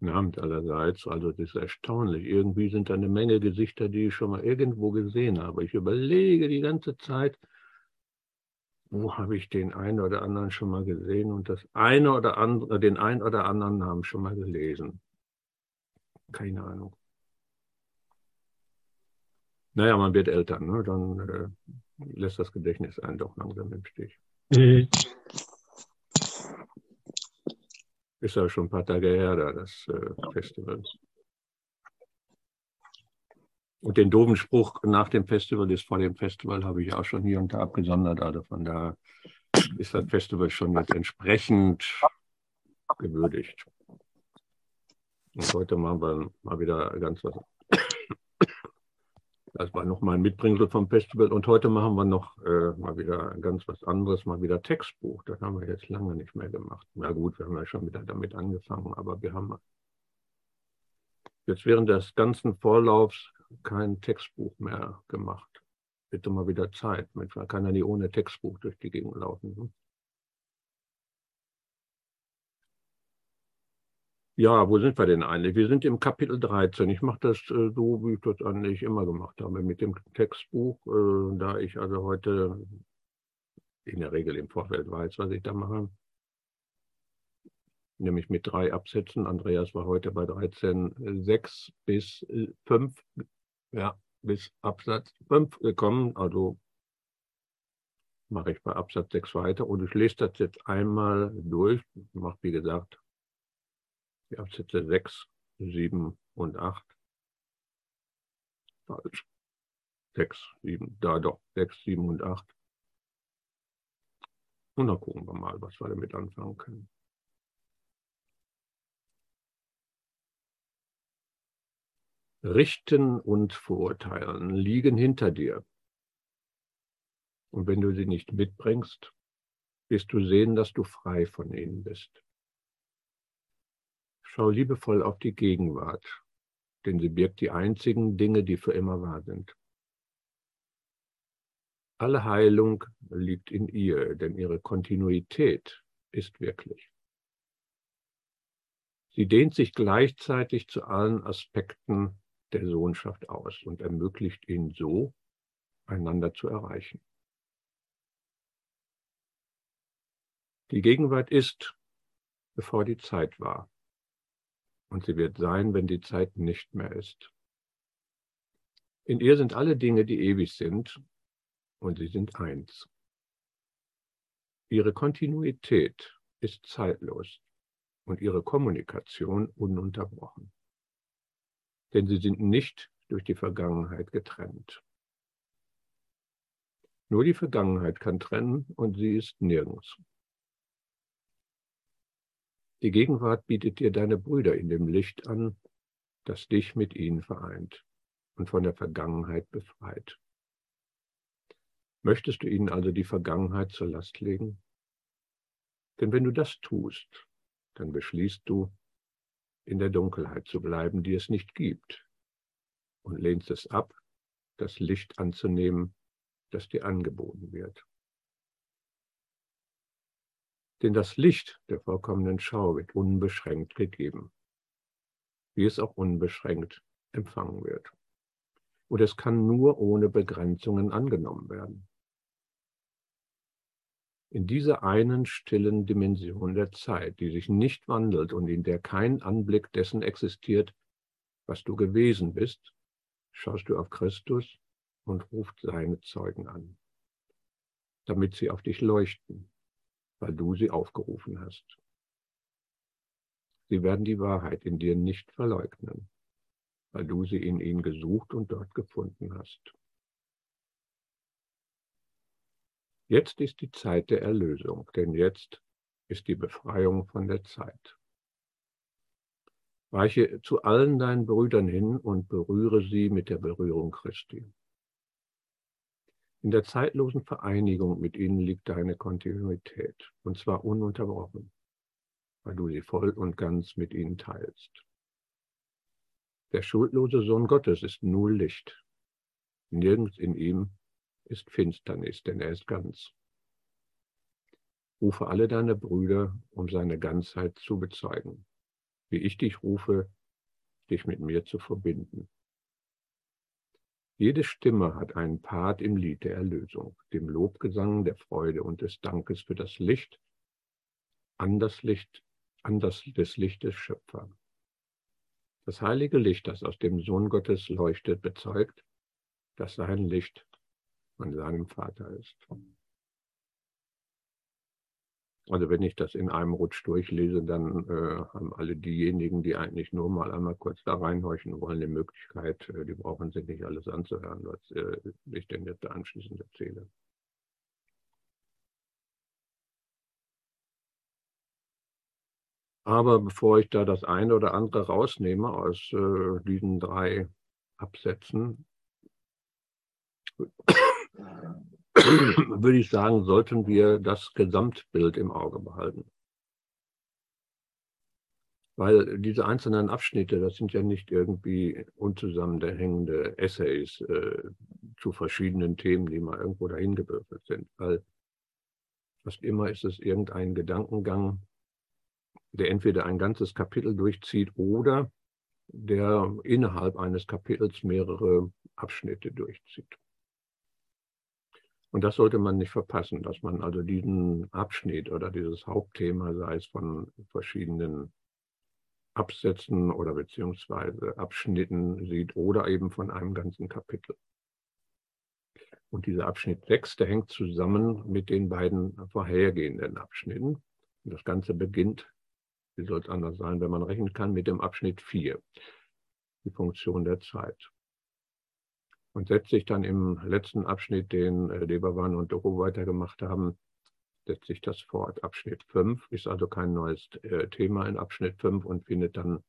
Guten Abend allerseits. Also das ist erstaunlich. Irgendwie sind da eine Menge Gesichter, die ich schon mal irgendwo gesehen habe. Ich überlege die ganze Zeit, wo habe ich den einen oder anderen schon mal gesehen und das eine oder andere, den einen oder anderen Namen schon mal gelesen. Keine Ahnung. Naja, man wird älter, ne? dann äh, lässt das Gedächtnis einen doch langsam im Stich. Mhm. Ist ja schon ein paar Tage her, da, das äh, Festival. Und den doofen Spruch nach dem Festival ist vor dem Festival habe ich auch schon hier und da abgesondert. Also von da ist das Festival schon jetzt entsprechend gewürdigt. Und heute machen wir mal wieder ganz was das war noch mal ein Mitbringsel vom Festival. Und heute machen wir noch äh, mal wieder ganz was anderes, mal wieder Textbuch. Das haben wir jetzt lange nicht mehr gemacht. Na gut, wir haben ja schon wieder damit angefangen, aber wir haben jetzt während des ganzen Vorlaufs kein Textbuch mehr gemacht. Bitte mal wieder Zeit. Man kann ja nie ohne Textbuch durch die Gegend laufen. Ja, wo sind wir denn eigentlich? Wir sind im Kapitel 13. Ich mache das äh, so, wie ich das eigentlich immer gemacht habe, mit dem Textbuch. Äh, da ich also heute in der Regel im Vorfeld weiß, was ich da mache. Nämlich mit drei Absätzen. Andreas war heute bei 13, 6 bis 5, äh, ja, bis Absatz 5 gekommen. Also mache ich bei Absatz 6 weiter und ich lese das jetzt einmal durch. Macht, wie gesagt, die Absätze 6, 7 und 8. Falsch. 6, 7, da doch, 6, 7 und 8. Und dann gucken wir mal, was wir damit anfangen können. Richten und Verurteilen liegen hinter dir. Und wenn du sie nicht mitbringst, wirst du sehen, dass du frei von ihnen bist. Schau liebevoll auf die Gegenwart, denn sie birgt die einzigen Dinge, die für immer wahr sind. Alle Heilung liegt in ihr, denn ihre Kontinuität ist wirklich. Sie dehnt sich gleichzeitig zu allen Aspekten der Sohnschaft aus und ermöglicht ihnen so, einander zu erreichen. Die Gegenwart ist, bevor die Zeit war und sie wird sein, wenn die Zeit nicht mehr ist. In ihr sind alle Dinge, die ewig sind, und sie sind eins. Ihre Kontinuität ist zeitlos und ihre Kommunikation ununterbrochen. Denn sie sind nicht durch die Vergangenheit getrennt. Nur die Vergangenheit kann trennen und sie ist nirgends. Die Gegenwart bietet dir deine Brüder in dem Licht an, das dich mit ihnen vereint und von der Vergangenheit befreit. Möchtest du ihnen also die Vergangenheit zur Last legen? Denn wenn du das tust, dann beschließt du, in der Dunkelheit zu bleiben, die es nicht gibt, und lehnst es ab, das Licht anzunehmen, das dir angeboten wird. Denn das Licht der vollkommenen Schau wird unbeschränkt gegeben, wie es auch unbeschränkt empfangen wird. Und es kann nur ohne Begrenzungen angenommen werden. In dieser einen stillen Dimension der Zeit, die sich nicht wandelt und in der kein Anblick dessen existiert, was du gewesen bist, schaust du auf Christus und ruft seine Zeugen an, damit sie auf dich leuchten weil du sie aufgerufen hast. Sie werden die Wahrheit in dir nicht verleugnen, weil du sie in ihnen gesucht und dort gefunden hast. Jetzt ist die Zeit der Erlösung, denn jetzt ist die Befreiung von der Zeit. Reiche zu allen deinen Brüdern hin und berühre sie mit der Berührung Christi. In der zeitlosen Vereinigung mit ihnen liegt deine Kontinuität, und zwar ununterbrochen, weil du sie voll und ganz mit ihnen teilst. Der schuldlose Sohn Gottes ist nur Licht. Nirgends in ihm ist Finsternis, denn er ist ganz. Rufe alle deine Brüder, um seine Ganzheit zu bezeugen. wie ich dich rufe, dich mit mir zu verbinden. Jede Stimme hat einen Part im Lied der Erlösung, dem Lobgesang, der Freude und des Dankes für das Licht, an das Licht, an das des Lichtes Schöpfer. Das heilige Licht, das aus dem Sohn Gottes leuchtet, bezeugt, dass sein Licht von seinem Vater ist. Also wenn ich das in einem Rutsch durchlese, dann äh, haben alle diejenigen, die eigentlich nur mal einmal kurz da reinhorchen wollen, die Möglichkeit, äh, die brauchen sich nicht alles anzuhören, was äh, ich denn jetzt anschließend erzähle. Aber bevor ich da das eine oder andere rausnehme aus äh, diesen drei Absätzen, würde ich sagen, sollten wir das Gesamtbild im Auge behalten. Weil diese einzelnen Abschnitte, das sind ja nicht irgendwie unzusammenhängende Essays äh, zu verschiedenen Themen, die mal irgendwo dahin gewürfelt sind. Weil fast immer ist es irgendein Gedankengang, der entweder ein ganzes Kapitel durchzieht oder der innerhalb eines Kapitels mehrere Abschnitte durchzieht. Und das sollte man nicht verpassen, dass man also diesen Abschnitt oder dieses Hauptthema, sei es von verschiedenen Absätzen oder beziehungsweise Abschnitten sieht oder eben von einem ganzen Kapitel. Und dieser Abschnitt 6, der hängt zusammen mit den beiden vorhergehenden Abschnitten. Und das Ganze beginnt, wie soll es anders sein, wenn man rechnen kann, mit dem Abschnitt 4, die Funktion der Zeit. Und setzt sich dann im letzten Abschnitt, den äh, und Doku weitergemacht haben, setzt sich das fort. Abschnitt 5 ist also kein neues äh, Thema in Abschnitt 5 und findet dann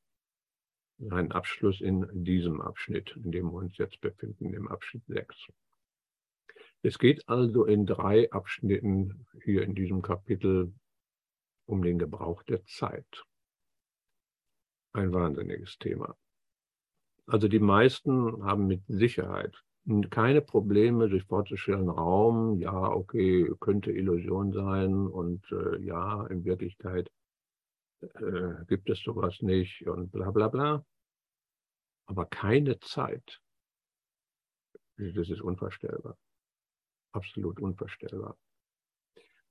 seinen Abschluss in diesem Abschnitt, in dem wir uns jetzt befinden, im Abschnitt 6. Es geht also in drei Abschnitten hier in diesem Kapitel um den Gebrauch der Zeit. Ein wahnsinniges Thema. Also die meisten haben mit Sicherheit keine Probleme, sich vorzustellen, Raum, ja, okay, könnte Illusion sein und äh, ja, in Wirklichkeit äh, gibt es sowas nicht und bla bla bla. Aber keine Zeit. Das ist unvorstellbar. Absolut unvorstellbar.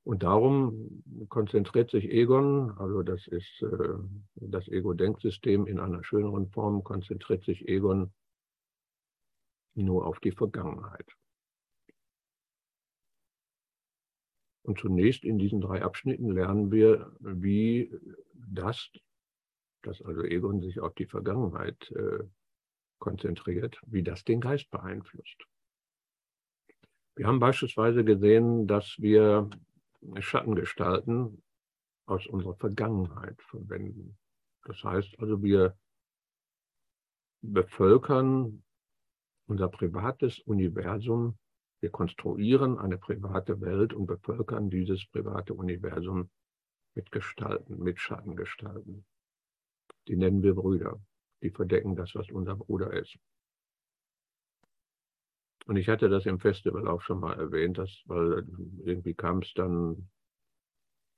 Und darum konzentriert sich Egon, also das ist äh, das Ego-Denksystem in einer schöneren Form, konzentriert sich Egon nur auf die Vergangenheit. Und zunächst in diesen drei Abschnitten lernen wir, wie das, dass also Egon sich auf die Vergangenheit äh, konzentriert, wie das den Geist beeinflusst. Wir haben beispielsweise gesehen, dass wir Schattengestalten aus unserer Vergangenheit verwenden. Das heißt also, wir bevölkern unser privates Universum, wir konstruieren eine private Welt und bevölkern dieses private Universum mit Gestalten, mit Schattengestalten. Die nennen wir Brüder. Die verdecken das, was unser Bruder ist. Und ich hatte das im Festival auch schon mal erwähnt, dass, weil irgendwie kam es dann,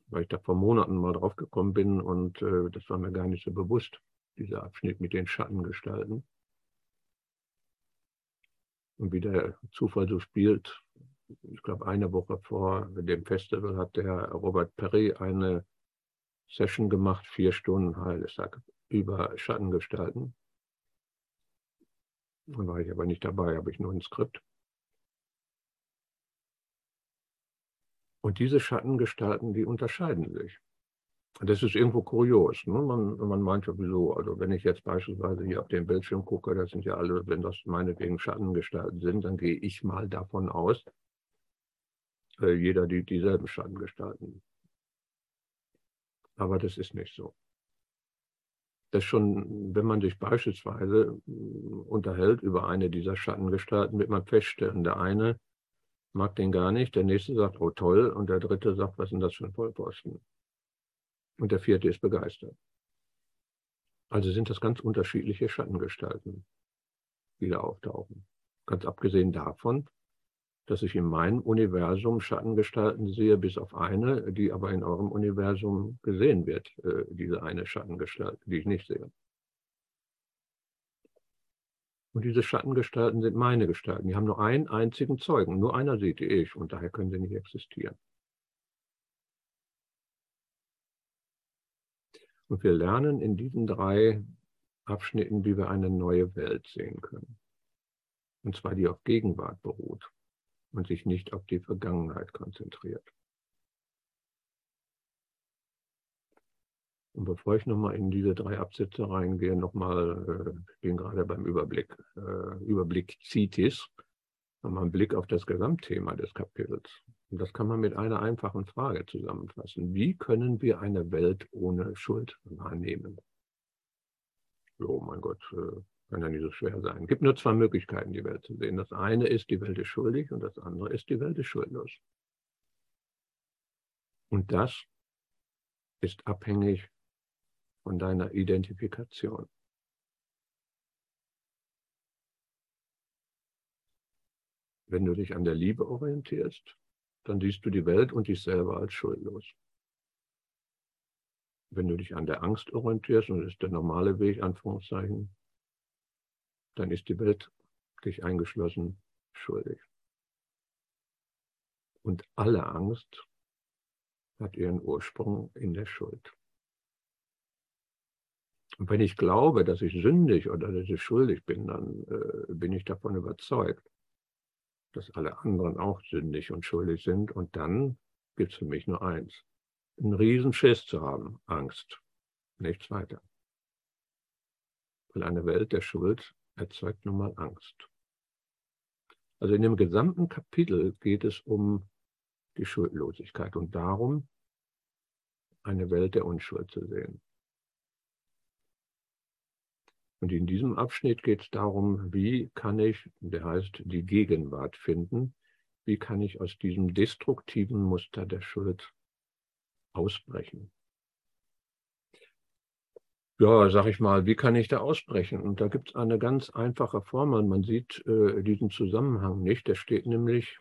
weil ich da vor Monaten mal drauf gekommen bin und äh, das war mir gar nicht so bewusst, dieser Abschnitt mit den Schattengestalten. Und wie der Zufall so spielt, ich glaube, eine Woche vor dem Festival hat der Robert Perry eine Session gemacht, vier Stunden Heilestag über Schattengestalten. Da war ich aber nicht dabei, habe ich nur ein Skript. Und diese Schattengestalten, die unterscheiden sich. Das ist irgendwo kurios. Ne? Man, man meint ja wieso, also wenn ich jetzt beispielsweise hier auf den Bildschirm gucke, das sind ja alle, wenn das meinetwegen Schattengestalten sind, dann gehe ich mal davon aus, äh, jeder die dieselben Schattengestalten. Aber das ist nicht so dass schon, wenn man sich beispielsweise äh, unterhält über eine dieser Schattengestalten, wird man feststellen, der eine mag den gar nicht, der nächste sagt, oh toll, und der dritte sagt, was denn das für ein Vollposten? Und der vierte ist begeistert. Also sind das ganz unterschiedliche Schattengestalten, die da auftauchen. Ganz abgesehen davon, dass ich in meinem Universum Schattengestalten sehe, bis auf eine, die aber in eurem Universum gesehen wird, äh, diese eine Schattengestalt, die ich nicht sehe. Und diese Schattengestalten sind meine Gestalten. Die haben nur einen einzigen Zeugen. Nur einer sieht die ich und daher können sie nicht existieren. Und wir lernen in diesen drei Abschnitten, wie wir eine neue Welt sehen können. Und zwar die auf Gegenwart beruht und sich nicht auf die Vergangenheit konzentriert. Und bevor ich nochmal in diese drei Absätze reingehe, nochmal, äh, ich bin gerade beim Überblick, äh, Überblick CITES, nochmal einen Blick auf das Gesamtthema des Kapitels. Und das kann man mit einer einfachen Frage zusammenfassen. Wie können wir eine Welt ohne Schuld wahrnehmen? Oh mein Gott, äh, kann ja nicht so schwer sein. Es gibt nur zwei Möglichkeiten, die Welt zu sehen. Das eine ist, die Welt ist schuldig und das andere ist, die Welt ist schuldlos. Und das ist abhängig von deiner Identifikation. Wenn du dich an der Liebe orientierst, dann siehst du die Welt und dich selber als schuldlos. Wenn du dich an der Angst orientierst, und das ist der normale Weg, Anführungszeichen, dann ist die Welt, dich eingeschlossen, schuldig. Und alle Angst hat ihren Ursprung in der Schuld. Und wenn ich glaube, dass ich sündig oder dass ich schuldig bin, dann äh, bin ich davon überzeugt, dass alle anderen auch sündig und schuldig sind. Und dann gibt es für mich nur eins. Einen Riesenschiss zu haben, Angst. Nichts weiter. Weil eine Welt der Schuld erzeugt nun mal Angst. Also in dem gesamten Kapitel geht es um die Schuldlosigkeit und darum, eine Welt der Unschuld zu sehen. Und in diesem Abschnitt geht es darum, wie kann ich, der heißt die Gegenwart finden, wie kann ich aus diesem destruktiven Muster der Schuld ausbrechen ja, sag ich mal, wie kann ich da ausbrechen? Und da gibt es eine ganz einfache Formel. Man sieht äh, diesen Zusammenhang nicht. Der steht nämlich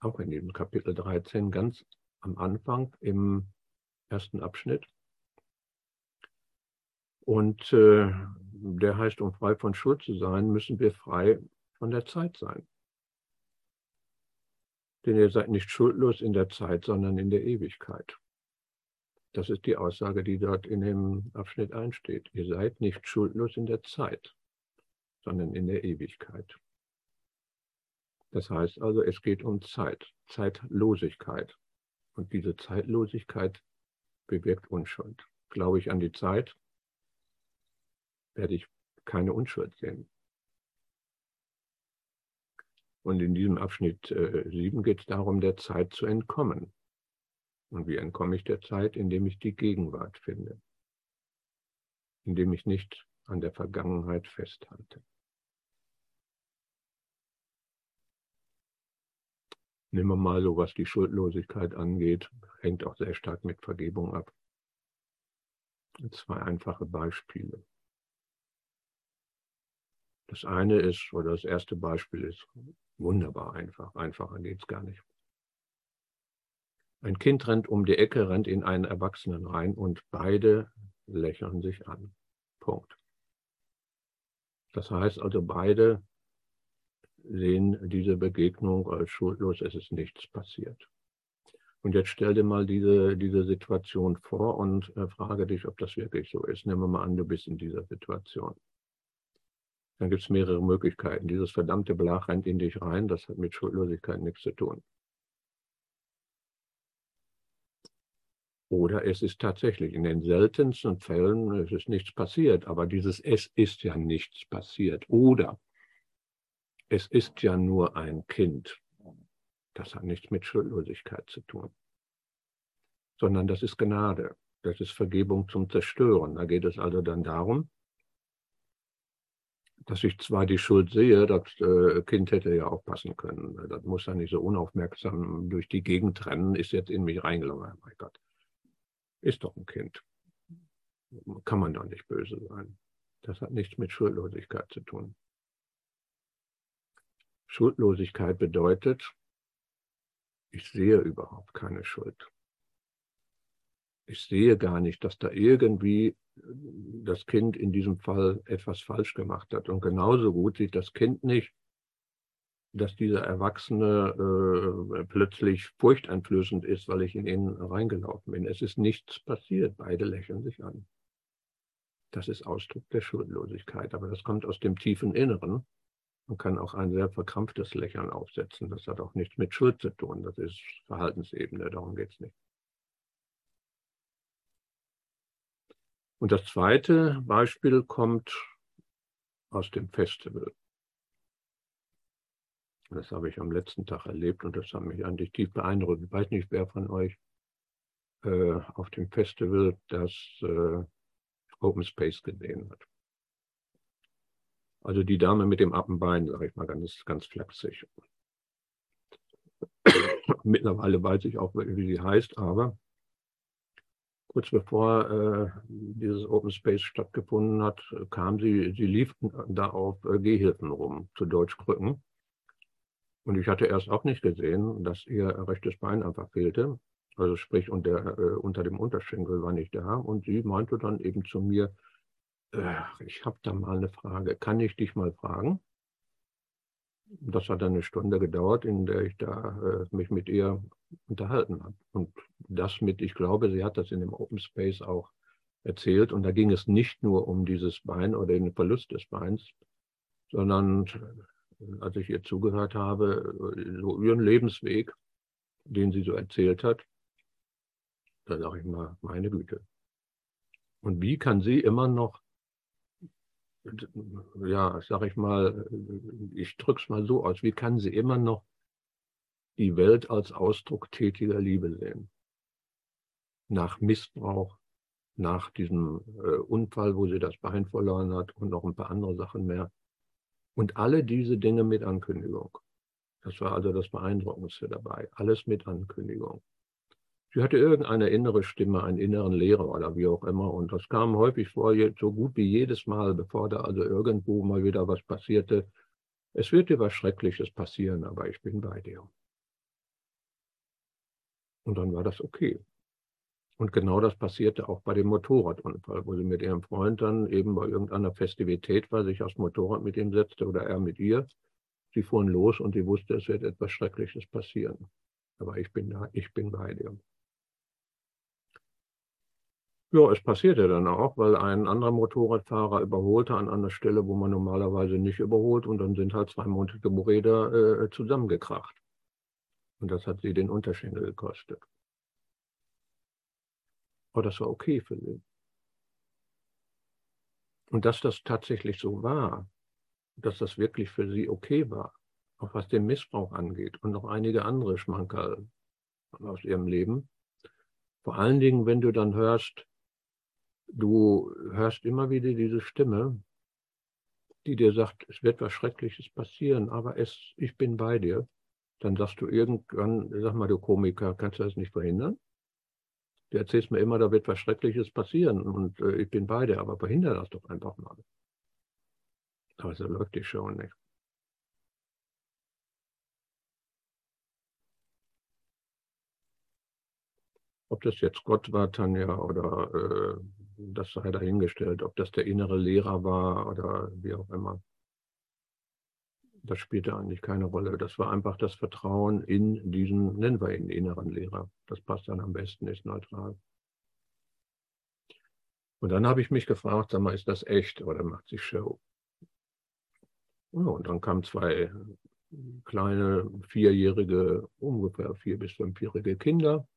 auch in diesem Kapitel 13 ganz am Anfang im ersten Abschnitt. Und äh, der heißt, um frei von Schuld zu sein, müssen wir frei von der Zeit sein. Denn ihr seid nicht schuldlos in der Zeit, sondern in der Ewigkeit. Das ist die Aussage, die dort in dem Abschnitt einsteht. Ihr seid nicht schuldlos in der Zeit, sondern in der Ewigkeit. Das heißt also, es geht um Zeit, Zeitlosigkeit. Und diese Zeitlosigkeit bewirkt Unschuld. Glaube ich an die Zeit, werde ich keine Unschuld sehen. Und in diesem Abschnitt äh, 7 geht es darum, der Zeit zu entkommen. Und wie entkomme ich der Zeit? Indem ich die Gegenwart finde. Indem ich nicht an der Vergangenheit festhalte. Nehmen wir mal so, was die Schuldlosigkeit angeht, hängt auch sehr stark mit Vergebung ab. Zwei einfache Beispiele. Das eine ist, oder das erste Beispiel ist wunderbar einfach. Einfacher geht es gar nicht. Ein Kind rennt um die Ecke, rennt in einen Erwachsenen rein und beide lächeln sich an. Punkt. Das heißt also, beide sehen diese Begegnung als schuldlos, es ist nichts passiert. Und jetzt stell dir mal diese, diese Situation vor und äh, frage dich, ob das wirklich so ist. Nehmen wir mal an, du bist in dieser Situation. Dann gibt es mehrere Möglichkeiten. Dieses verdammte Blach rennt in dich rein, das hat mit Schuldlosigkeit nichts zu tun. Oder es ist tatsächlich in den seltensten Fällen, es ist nichts passiert, aber dieses Es ist ja nichts passiert. Oder es ist ja nur ein Kind. Das hat nichts mit Schuldlosigkeit zu tun, sondern das ist Gnade. Das ist Vergebung zum Zerstören. Da geht es also dann darum, dass ich zwar die Schuld sehe, das äh, Kind hätte ja aufpassen können. Das muss ja nicht so unaufmerksam durch die Gegend rennen, ist jetzt in mich reingelaufen. Mein Gott. Ist doch ein Kind. Kann man doch nicht böse sein. Das hat nichts mit Schuldlosigkeit zu tun. Schuldlosigkeit bedeutet, ich sehe überhaupt keine Schuld. Ich sehe gar nicht, dass da irgendwie das Kind in diesem Fall etwas falsch gemacht hat. Und genauso gut sieht das Kind nicht, dass dieser Erwachsene äh, plötzlich furchteinflößend ist, weil ich in ihn reingelaufen bin. Es ist nichts passiert. Beide lächeln sich an. Das ist Ausdruck der Schuldlosigkeit. Aber das kommt aus dem tiefen Inneren. Man kann auch ein sehr verkrampftes Lächeln aufsetzen. Das hat auch nichts mit Schuld zu tun. Das ist Verhaltensebene. Darum geht es nicht. Und das zweite Beispiel kommt aus dem Festival. Das habe ich am letzten Tag erlebt und das hat mich eigentlich tief beeindruckt. Ich weiß nicht, wer von euch äh, auf dem Festival das äh, Open Space gesehen hat. Also die Dame mit dem Appenbein, sage ich mal ganz, ganz flapsig. Mittlerweile weiß ich auch, wie sie heißt, aber kurz bevor äh, dieses Open Space stattgefunden hat, kam sie, sie lief da auf äh, Gehhilfen rum, zu Deutsch Krücken. Und ich hatte erst auch nicht gesehen, dass ihr rechtes Bein einfach fehlte. Also sprich, unter, äh, unter dem Unterschenkel war nicht da. Und sie meinte dann eben zu mir, ich habe da mal eine Frage, kann ich dich mal fragen? Das hat eine Stunde gedauert, in der ich da äh, mich mit ihr unterhalten habe. Und das mit, ich glaube, sie hat das in dem Open Space auch erzählt. Und da ging es nicht nur um dieses Bein oder den Verlust des Beins, sondern als ich ihr zugehört habe, so ihren Lebensweg, den sie so erzählt hat, da sage ich mal, meine Güte. Und wie kann sie immer noch, ja, sage ich mal, ich drücke es mal so aus, wie kann sie immer noch die Welt als Ausdruck tätiger Liebe sehen? Nach Missbrauch, nach diesem äh, Unfall, wo sie das Bein verloren hat und noch ein paar andere Sachen mehr. Und alle diese Dinge mit Ankündigung. Das war also das Beeindruckendste dabei. Alles mit Ankündigung. Sie hatte irgendeine innere Stimme, einen inneren Lehrer oder wie auch immer. Und das kam häufig vor, so gut wie jedes Mal, bevor da also irgendwo mal wieder was passierte. Es wird dir was Schreckliches passieren, aber ich bin bei dir. Und dann war das okay. Und genau das passierte auch bei dem Motorradunfall, wo sie mit ihrem Freund dann eben bei irgendeiner Festivität war, sich aufs Motorrad mit ihm setzte oder er mit ihr. Sie fuhren los und sie wusste, es wird etwas Schreckliches passieren. Aber ich bin da, ich bin bei dir. Ja, es passierte dann auch, weil ein anderer Motorradfahrer überholte an einer Stelle, wo man normalerweise nicht überholt und dann sind halt zwei Motorräder äh, zusammengekracht. Und das hat sie den Unterschenkel gekostet. Aber das war okay für sie. Und dass das tatsächlich so war, dass das wirklich für sie okay war, auch was den Missbrauch angeht und noch einige andere Schmankerl aus ihrem Leben. Vor allen Dingen, wenn du dann hörst, du hörst immer wieder diese Stimme, die dir sagt, es wird was Schreckliches passieren, aber es, ich bin bei dir. Dann sagst du irgendwann, sag mal, du Komiker, kannst du das nicht verhindern? Du erzählst mir immer, da wird was Schreckliches passieren und äh, ich bin bei dir, aber verhindere das doch einfach mal. Aber so läuft die Show nicht. Ob das jetzt Gott war, Tanja, oder äh, das sei dahingestellt, ob das der innere Lehrer war oder wie auch immer das spielte eigentlich keine Rolle. Das war einfach das Vertrauen in diesen, nennen wir ihn inneren Lehrer. Das passt dann am besten, ist neutral. Und dann habe ich mich gefragt, sag mal, ist das echt oder macht sich Show? und dann kamen zwei kleine, vierjährige, ungefähr vier- bis fünfjährige Kinder,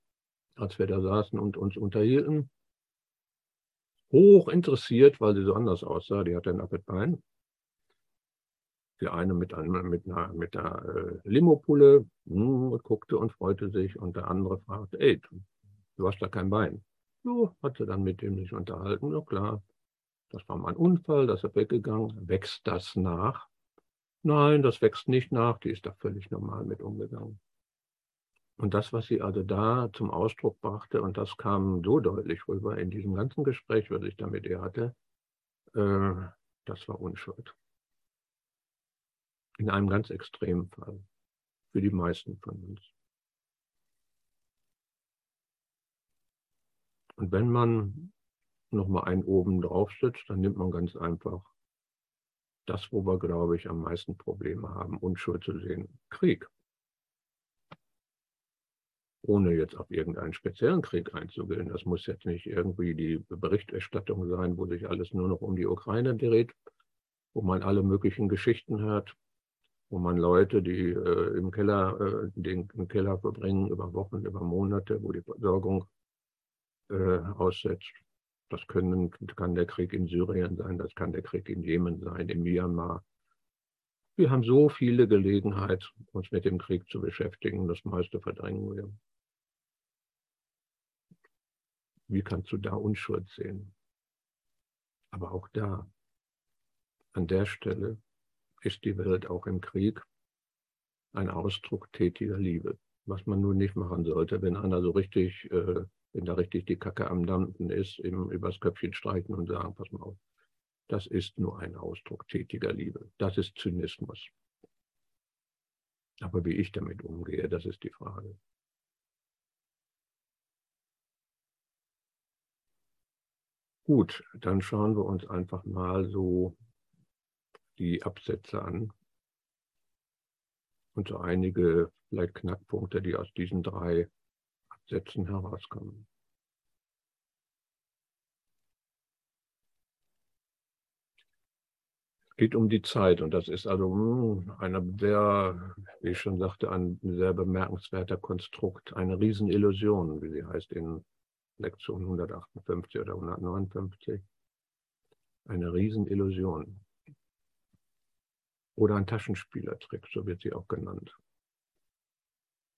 als wir da saßen und uns unterhielten. Hoch interessiert, weil sie so anders aussah. Die hatte ein Appetbein der eine mit, einem, mit einer, mit einer äh, Limopulle mh, guckte und freute sich und der andere fragte, ey, du, hast da kein Bein. So, hatte dann mit dem sich unterhalten, ja klar, das war mein Unfall, das ist weggegangen. Wächst das nach? Nein, das wächst nicht nach, die ist da völlig normal mit umgegangen. Und das, was sie also da zum Ausdruck brachte, und das kam so deutlich rüber in diesem ganzen Gespräch, was ich da mit ihr hatte, äh, das war Unschuld. In einem ganz extremen Fall. Für die meisten von uns. Und wenn man nochmal einen oben drauf sitzt, dann nimmt man ganz einfach das, wo wir, glaube ich, am meisten Probleme haben, Unschuld zu sehen. Krieg. Ohne jetzt auf irgendeinen speziellen Krieg einzugehen. Das muss jetzt nicht irgendwie die Berichterstattung sein, wo sich alles nur noch um die Ukraine dreht, wo man alle möglichen Geschichten hört, wo man Leute, die äh, im Keller, äh, den im Keller verbringen, über Wochen, über Monate, wo die Versorgung äh, aussetzt. Das können, kann der Krieg in Syrien sein, das kann der Krieg in Jemen sein, in Myanmar. Wir haben so viele Gelegenheit, uns mit dem Krieg zu beschäftigen. Das meiste verdrängen wir. Wie kannst du da Unschuld sehen? Aber auch da, an der Stelle, ist die Welt auch im Krieg ein Ausdruck tätiger Liebe. Was man nun nicht machen sollte, wenn einer so richtig äh, wenn da richtig die Kacke am Dampfen ist, eben übers Köpfchen streichen und sagen, pass mal auf, das ist nur ein Ausdruck tätiger Liebe. Das ist Zynismus. Aber wie ich damit umgehe, das ist die Frage. Gut, dann schauen wir uns einfach mal so die Absätze an und so einige vielleicht Knackpunkte, die aus diesen drei Sätzen herauskommen. Es geht um die Zeit und das ist also hm, eine sehr, wie ich schon sagte, ein sehr bemerkenswerter Konstrukt, eine Riesenillusion, wie sie heißt in Lektion 158 oder 159. Eine Riesenillusion. Oder ein Taschenspielertrick, so wird sie auch genannt.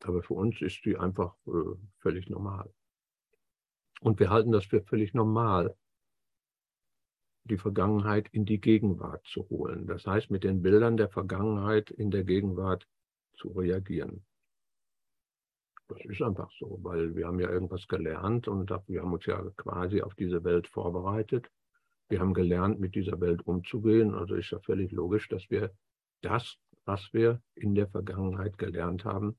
Aber für uns ist die einfach äh, völlig normal. Und wir halten das für völlig normal, die Vergangenheit in die Gegenwart zu holen. Das heißt, mit den Bildern der Vergangenheit in der Gegenwart zu reagieren. Das ist einfach so, weil wir haben ja irgendwas gelernt und wir haben uns ja quasi auf diese Welt vorbereitet. Wir haben gelernt, mit dieser Welt umzugehen. Also ist ja völlig logisch, dass wir das, was wir in der Vergangenheit gelernt haben,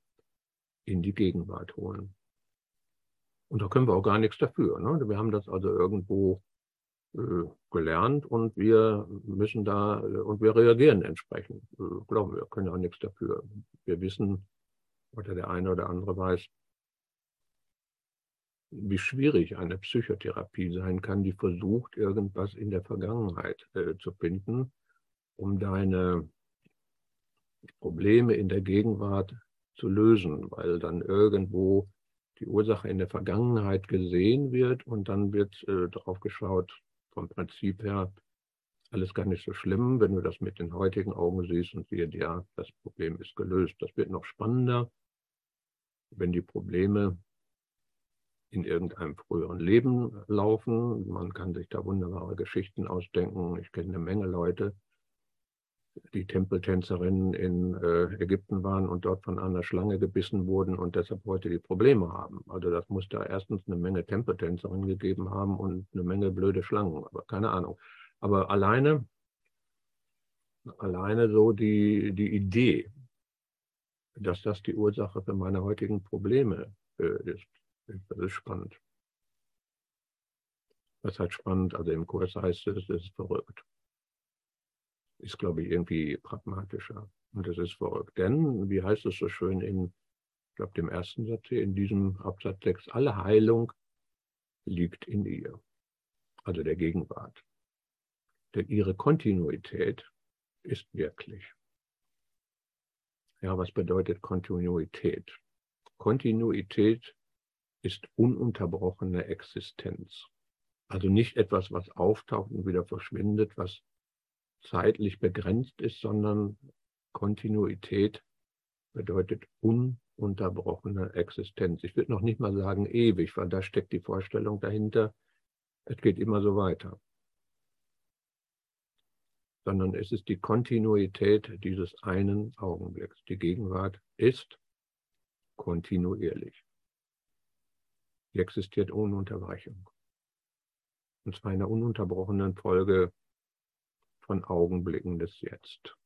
in die Gegenwart holen. Und da können wir auch gar nichts dafür. Ne? Wir haben das also irgendwo äh, gelernt und wir müssen da äh, und wir reagieren entsprechend. Äh, glauben wir, können auch nichts dafür. Wir wissen, oder der eine oder andere weiß, wie schwierig eine Psychotherapie sein kann, die versucht, irgendwas in der Vergangenheit äh, zu finden, um deine Probleme in der Gegenwart zu lösen, weil dann irgendwo die Ursache in der Vergangenheit gesehen wird und dann wird äh, darauf geschaut, vom Prinzip her, alles gar nicht so schlimm, wenn du das mit den heutigen Augen siehst und siehst, ja, das Problem ist gelöst. Das wird noch spannender, wenn die Probleme in irgendeinem früheren Leben laufen. Man kann sich da wunderbare Geschichten ausdenken. Ich kenne eine Menge Leute, die Tempeltänzerinnen in äh, Ägypten waren und dort von einer Schlange gebissen wurden und deshalb heute die Probleme haben. Also das muss da erstens eine Menge Tempeltänzerinnen gegeben haben und eine Menge blöde Schlangen, aber keine Ahnung. Aber alleine, alleine so die, die Idee, dass das die Ursache für meine heutigen Probleme äh, ist, das ist spannend. Das ist halt spannend, also im Kurs heißt es, es ist verrückt ist, glaube ich, irgendwie pragmatischer. Und das ist verrückt. Denn, wie heißt es so schön in, ich glaube, dem ersten Satz hier, in diesem Absatz 6, alle Heilung liegt in ihr, also der Gegenwart. Denn ihre Kontinuität ist wirklich. Ja, was bedeutet Kontinuität? Kontinuität ist ununterbrochene Existenz. Also nicht etwas, was auftaucht und wieder verschwindet, was zeitlich begrenzt ist, sondern Kontinuität bedeutet ununterbrochene Existenz. Ich würde noch nicht mal sagen ewig, weil da steckt die Vorstellung dahinter, es geht immer so weiter. Sondern es ist die Kontinuität dieses einen Augenblicks. Die Gegenwart ist kontinuierlich. Sie existiert ohne Unterbrechung. Und zwar in einer ununterbrochenen Folge von Augenblicken des Jetzt.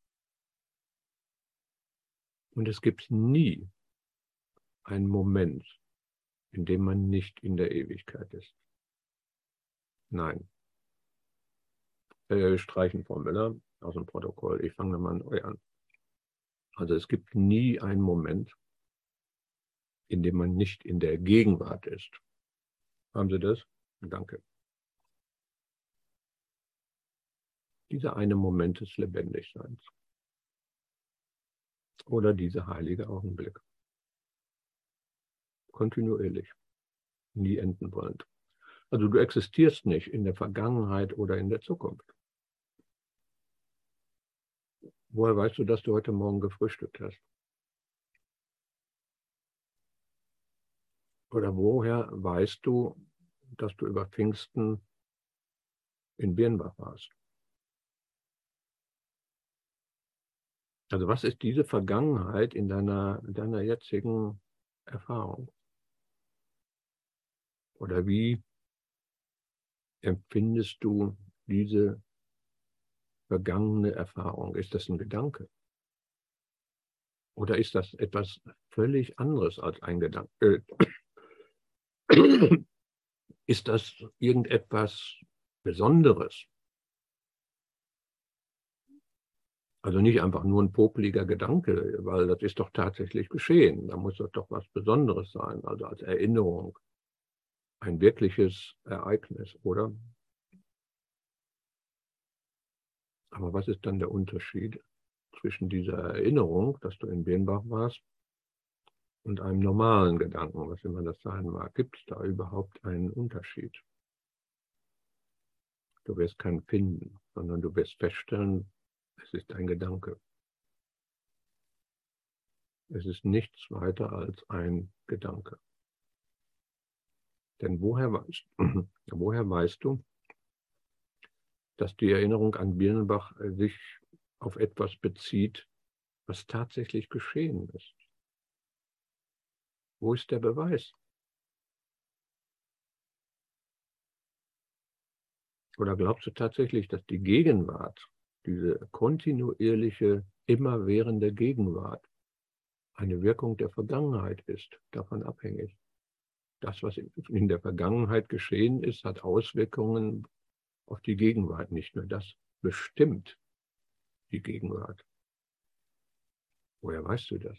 Und es gibt nie einen Moment, in dem man nicht in der Ewigkeit ist. Nein. Äh, streichen, Frau Müller, aus dem Protokoll. Ich fange nochmal neu an. Also es gibt nie einen Moment, in dem man nicht in der Gegenwart ist. Haben Sie das? Danke. Dieser eine Moment des Lebendigseins. Oder dieser heilige Augenblick. Kontinuierlich. Nie enden wollend. Also du existierst nicht in der Vergangenheit oder in der Zukunft. Woher weißt du, dass du heute Morgen gefrühstückt hast? Oder woher weißt du, dass du über Pfingsten in Birnbach warst? Also was ist diese Vergangenheit in deiner, deiner jetzigen Erfahrung? Oder wie empfindest du diese vergangene Erfahrung? Ist das ein Gedanke? Oder ist das etwas völlig anderes als ein Gedanke? Ist das irgendetwas Besonderes? Also nicht einfach nur ein popeliger Gedanke, weil das ist doch tatsächlich geschehen. Da muss das doch was Besonderes sein, also als Erinnerung. Ein wirkliches Ereignis, oder? Aber was ist dann der Unterschied zwischen dieser Erinnerung, dass du in Birnbach warst, und einem normalen Gedanken, was immer das sein mag? Gibt es da überhaupt einen Unterschied? Du wirst keinen finden, sondern du wirst feststellen, es ist ein Gedanke. Es ist nichts weiter als ein Gedanke. Denn woher weißt, woher weißt du, dass die Erinnerung an Birnenbach äh, sich auf etwas bezieht, was tatsächlich geschehen ist. Wo ist der Beweis? Oder glaubst du tatsächlich, dass die Gegenwart, diese kontinuierliche, immerwährende Gegenwart, eine Wirkung der Vergangenheit ist, davon abhängig? Das, was in der Vergangenheit geschehen ist, hat Auswirkungen auf die Gegenwart. Nicht nur das bestimmt die Gegenwart. Woher weißt du das?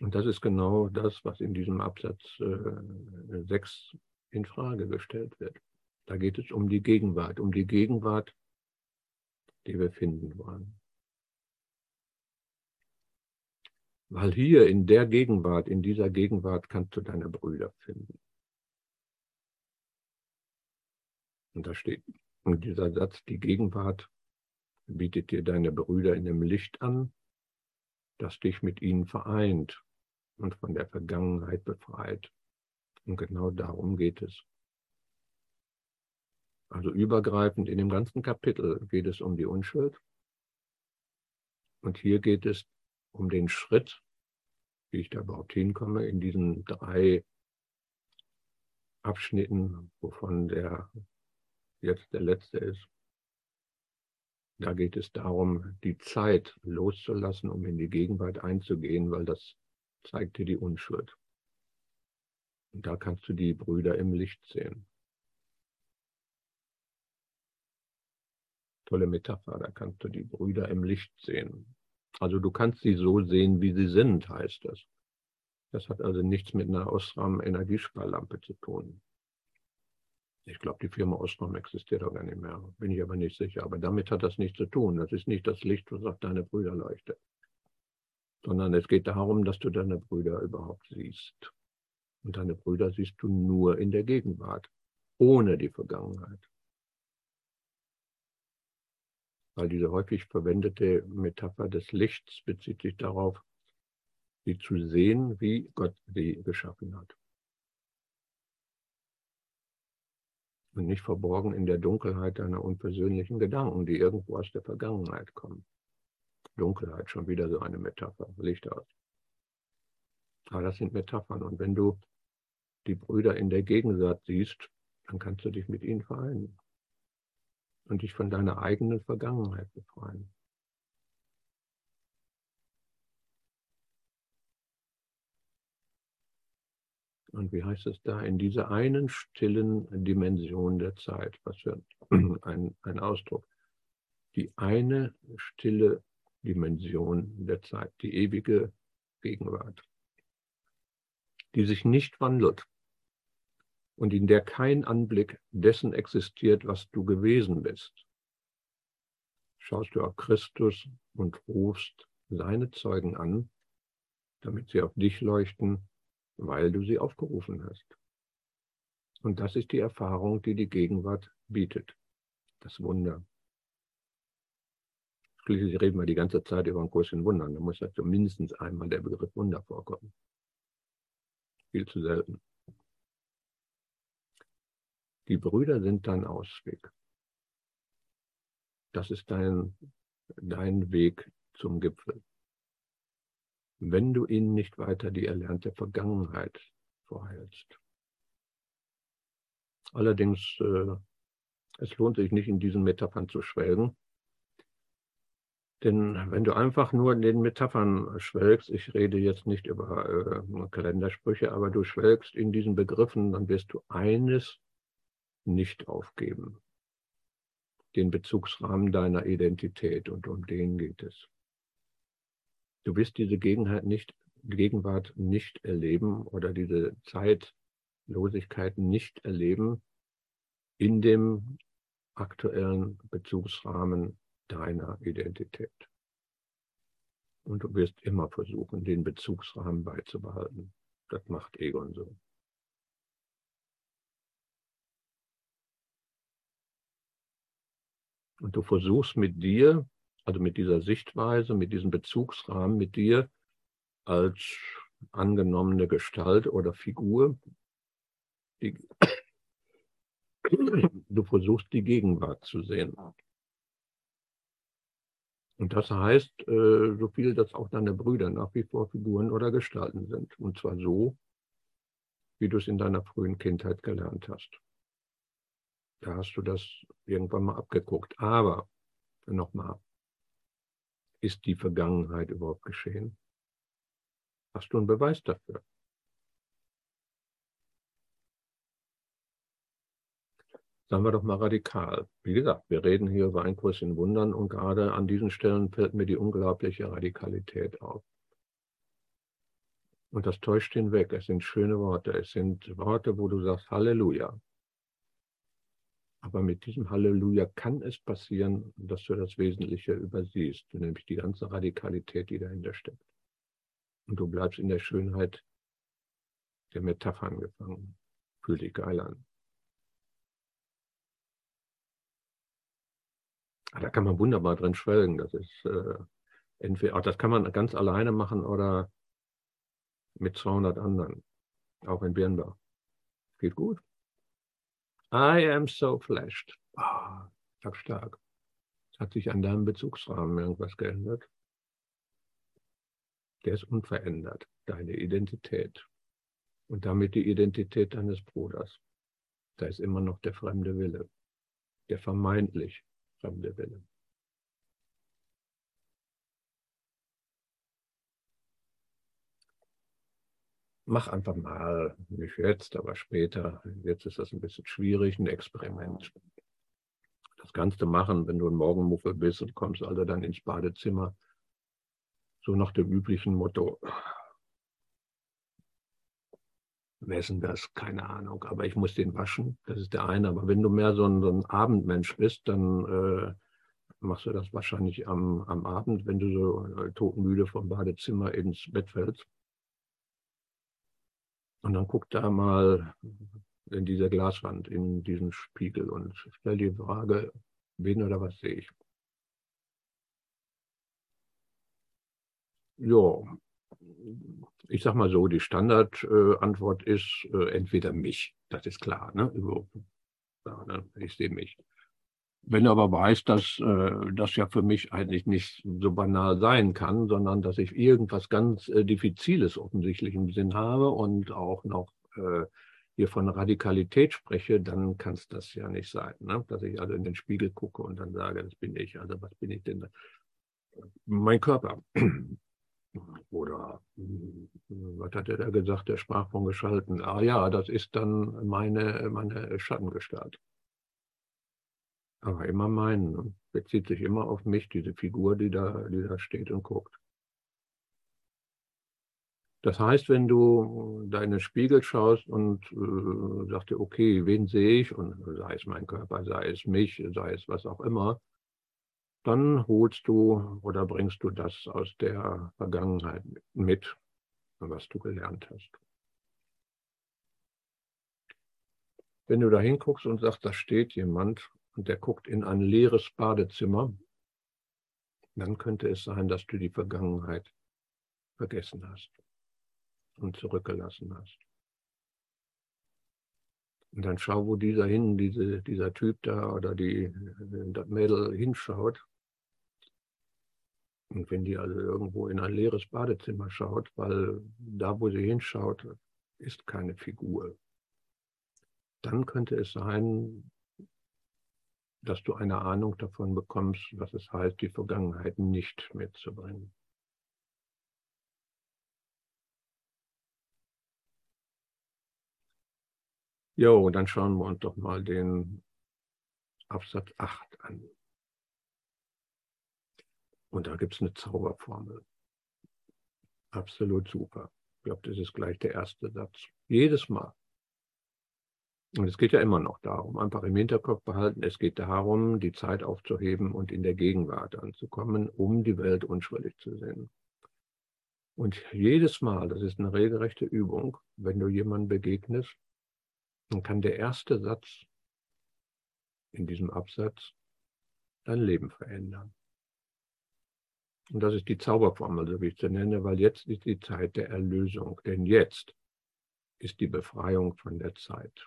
Und das ist genau das, was in diesem Absatz äh, 6 in Frage gestellt wird. Da geht es um die Gegenwart, um die Gegenwart, die wir finden wollen. Weil hier in der Gegenwart, in dieser Gegenwart kannst du deine Brüder finden. Und da steht und dieser Satz, die Gegenwart bietet dir deine Brüder in dem Licht an, das dich mit ihnen vereint und von der Vergangenheit befreit. Und genau darum geht es. Also übergreifend in dem ganzen Kapitel geht es um die Unschuld. Und hier geht es um den Schritt, wie ich da überhaupt hinkomme, in diesen drei Abschnitten, wovon der jetzt der letzte ist. Da geht es darum, die Zeit loszulassen, um in die Gegenwart einzugehen, weil das zeigt dir die Unschuld. Und da kannst du die Brüder im Licht sehen. Tolle Metapher, da kannst du die Brüder im Licht sehen. Also du kannst sie so sehen, wie sie sind, heißt das. Das hat also nichts mit einer Osram-Energiesparlampe zu tun. Ich glaube, die Firma Ostrom existiert auch gar nicht mehr. Bin ich aber nicht sicher. Aber damit hat das nichts zu tun. Das ist nicht das Licht, was auf deine Brüder leuchtet. Sondern es geht darum, dass du deine Brüder überhaupt siehst. Und deine Brüder siehst du nur in der Gegenwart, ohne die Vergangenheit. Weil diese häufig verwendete Metapher des Lichts bezieht sich darauf, sie zu sehen, wie Gott sie geschaffen hat. und nicht verborgen in der Dunkelheit deiner unpersönlichen Gedanken, die irgendwo aus der Vergangenheit kommen. Dunkelheit, schon wieder so eine Metapher, Licht aus. Aber das sind Metaphern. Und wenn du die Brüder in der Gegenwart siehst, dann kannst du dich mit ihnen vereinen. Und dich von deiner eigenen Vergangenheit befreien. Und wie heißt es da? In dieser einen stillen Dimension der Zeit. Was für ein, ein Ausdruck. Die eine stille Dimension der Zeit, die ewige Gegenwart, die sich nicht wandelt und in der kein Anblick dessen existiert, was du gewesen bist. Schaust du auf Christus und rufst seine Zeugen an, damit sie auf dich leuchten weil du sie aufgerufen hast. Und das ist die Erfahrung, die die Gegenwart bietet. Das Wunder. Schließlich reden wir die ganze Zeit über einen Kurs in Wundern. Da muss also mindestens einmal der Begriff Wunder vorkommen. Viel zu selten. Die Brüder sind dein Ausweg. Das ist dein, dein Weg zum Gipfel wenn du ihnen nicht weiter die erlernte Vergangenheit vorhältst. Allerdings, äh, es lohnt sich nicht, in diesen Metaphern zu schwelgen. Denn wenn du einfach nur in den Metaphern schwelgst, ich rede jetzt nicht über äh, Kalendersprüche, aber du schwelgst in diesen Begriffen, dann wirst du eines nicht aufgeben. Den Bezugsrahmen deiner Identität und um den geht es. Du wirst diese Gegenwart nicht, Gegenwart nicht erleben oder diese Zeitlosigkeit nicht erleben in dem aktuellen Bezugsrahmen deiner Identität. Und du wirst immer versuchen, den Bezugsrahmen beizubehalten. Das macht Egon so. Und du versuchst mit dir also mit dieser Sichtweise, mit diesem Bezugsrahmen, mit dir als angenommene Gestalt oder Figur, die, du versuchst die Gegenwart zu sehen. Und das heißt, äh, so viel, dass auch deine Brüder nach wie vor Figuren oder Gestalten sind. Und zwar so, wie du es in deiner frühen Kindheit gelernt hast. Da hast du das irgendwann mal abgeguckt. Aber, nochmal, ist die Vergangenheit überhaupt geschehen? Hast du einen Beweis dafür? Sagen wir doch mal radikal. Wie gesagt, wir reden hier über einen Kurs in Wundern und gerade an diesen Stellen fällt mir die unglaubliche Radikalität auf. Und das täuscht hinweg. Es sind schöne Worte. Es sind Worte, wo du sagst Halleluja. Aber mit diesem Halleluja kann es passieren, dass du das Wesentliche übersiehst, nämlich die ganze Radikalität, die dahinter steckt. Und du bleibst in der Schönheit der Metaphern gefangen. Fühl dich geil an. Ah, da kann man wunderbar drin schwelgen. Das ist äh, entweder, auch das kann man ganz alleine machen oder mit 200 anderen. Auch in Birnbach. Geht gut. I am so flashed. Ah, oh, stark. Hat sich an deinem Bezugsrahmen irgendwas geändert? Der ist unverändert, deine Identität. Und damit die Identität deines Bruders. Da ist immer noch der fremde Wille, der vermeintlich fremde Wille. Mach einfach mal, nicht jetzt, aber später. Jetzt ist das ein bisschen schwierig, ein Experiment. Das kannst du machen, wenn du ein Morgenmuffel bist und kommst also dann ins Badezimmer. So nach dem üblichen Motto. Wessen das? Keine Ahnung. Aber ich muss den waschen. Das ist der eine. Aber wenn du mehr so ein, so ein Abendmensch bist, dann äh, machst du das wahrscheinlich am, am Abend, wenn du so äh, todmüde vom Badezimmer ins Bett fällst. Und dann guck da mal in diese Glaswand, in diesen Spiegel und stell die Frage, wen oder was sehe ich? Ja, ich sag mal so, die Standardantwort äh, ist äh, entweder mich, das ist klar, ne? Ne? Ich sehe mich. Wenn du aber weißt, dass äh, das ja für mich eigentlich nicht so banal sein kann, sondern dass ich irgendwas ganz äh, Diffiziles offensichtlich im Sinn habe und auch noch äh, hier von Radikalität spreche, dann kann es das ja nicht sein. Ne? Dass ich also in den Spiegel gucke und dann sage, das bin ich. Also was bin ich denn? Mein Körper. Oder was hat er da gesagt? Der sprach von geschalten. Ah ja, das ist dann meine, meine Schattengestalt. Aber immer meinen. Bezieht sich immer auf mich, diese Figur, die da, die da steht und guckt. Das heißt, wenn du den Spiegel schaust und äh, sagst dir, okay, wen sehe ich? Und sei es mein Körper, sei es mich, sei es was auch immer, dann holst du oder bringst du das aus der Vergangenheit mit, was du gelernt hast. Wenn du da hinguckst und sagst, da steht jemand und der guckt in ein leeres Badezimmer, dann könnte es sein, dass du die Vergangenheit vergessen hast und zurückgelassen hast. Und dann schau, wo dieser hin, diese, dieser Typ da oder die, das Mädel hinschaut. Und wenn die also irgendwo in ein leeres Badezimmer schaut, weil da, wo sie hinschaut, ist keine Figur, dann könnte es sein, dass du eine Ahnung davon bekommst, was es heißt, die Vergangenheit nicht mitzubringen. Jo, dann schauen wir uns doch mal den Absatz 8 an. Und da gibt es eine Zauberformel. Absolut super. Ich glaube, das ist gleich der erste Satz. Jedes Mal. Und es geht ja immer noch darum, einfach im Hinterkopf behalten, es geht darum, die Zeit aufzuheben und in der Gegenwart anzukommen, um die Welt unschuldig zu sehen. Und jedes Mal, das ist eine regelrechte Übung, wenn du jemandem begegnest, dann kann der erste Satz in diesem Absatz dein Leben verändern. Und das ist die Zauberformel, so wie ich sie nenne, weil jetzt ist die Zeit der Erlösung. Denn jetzt ist die Befreiung von der Zeit.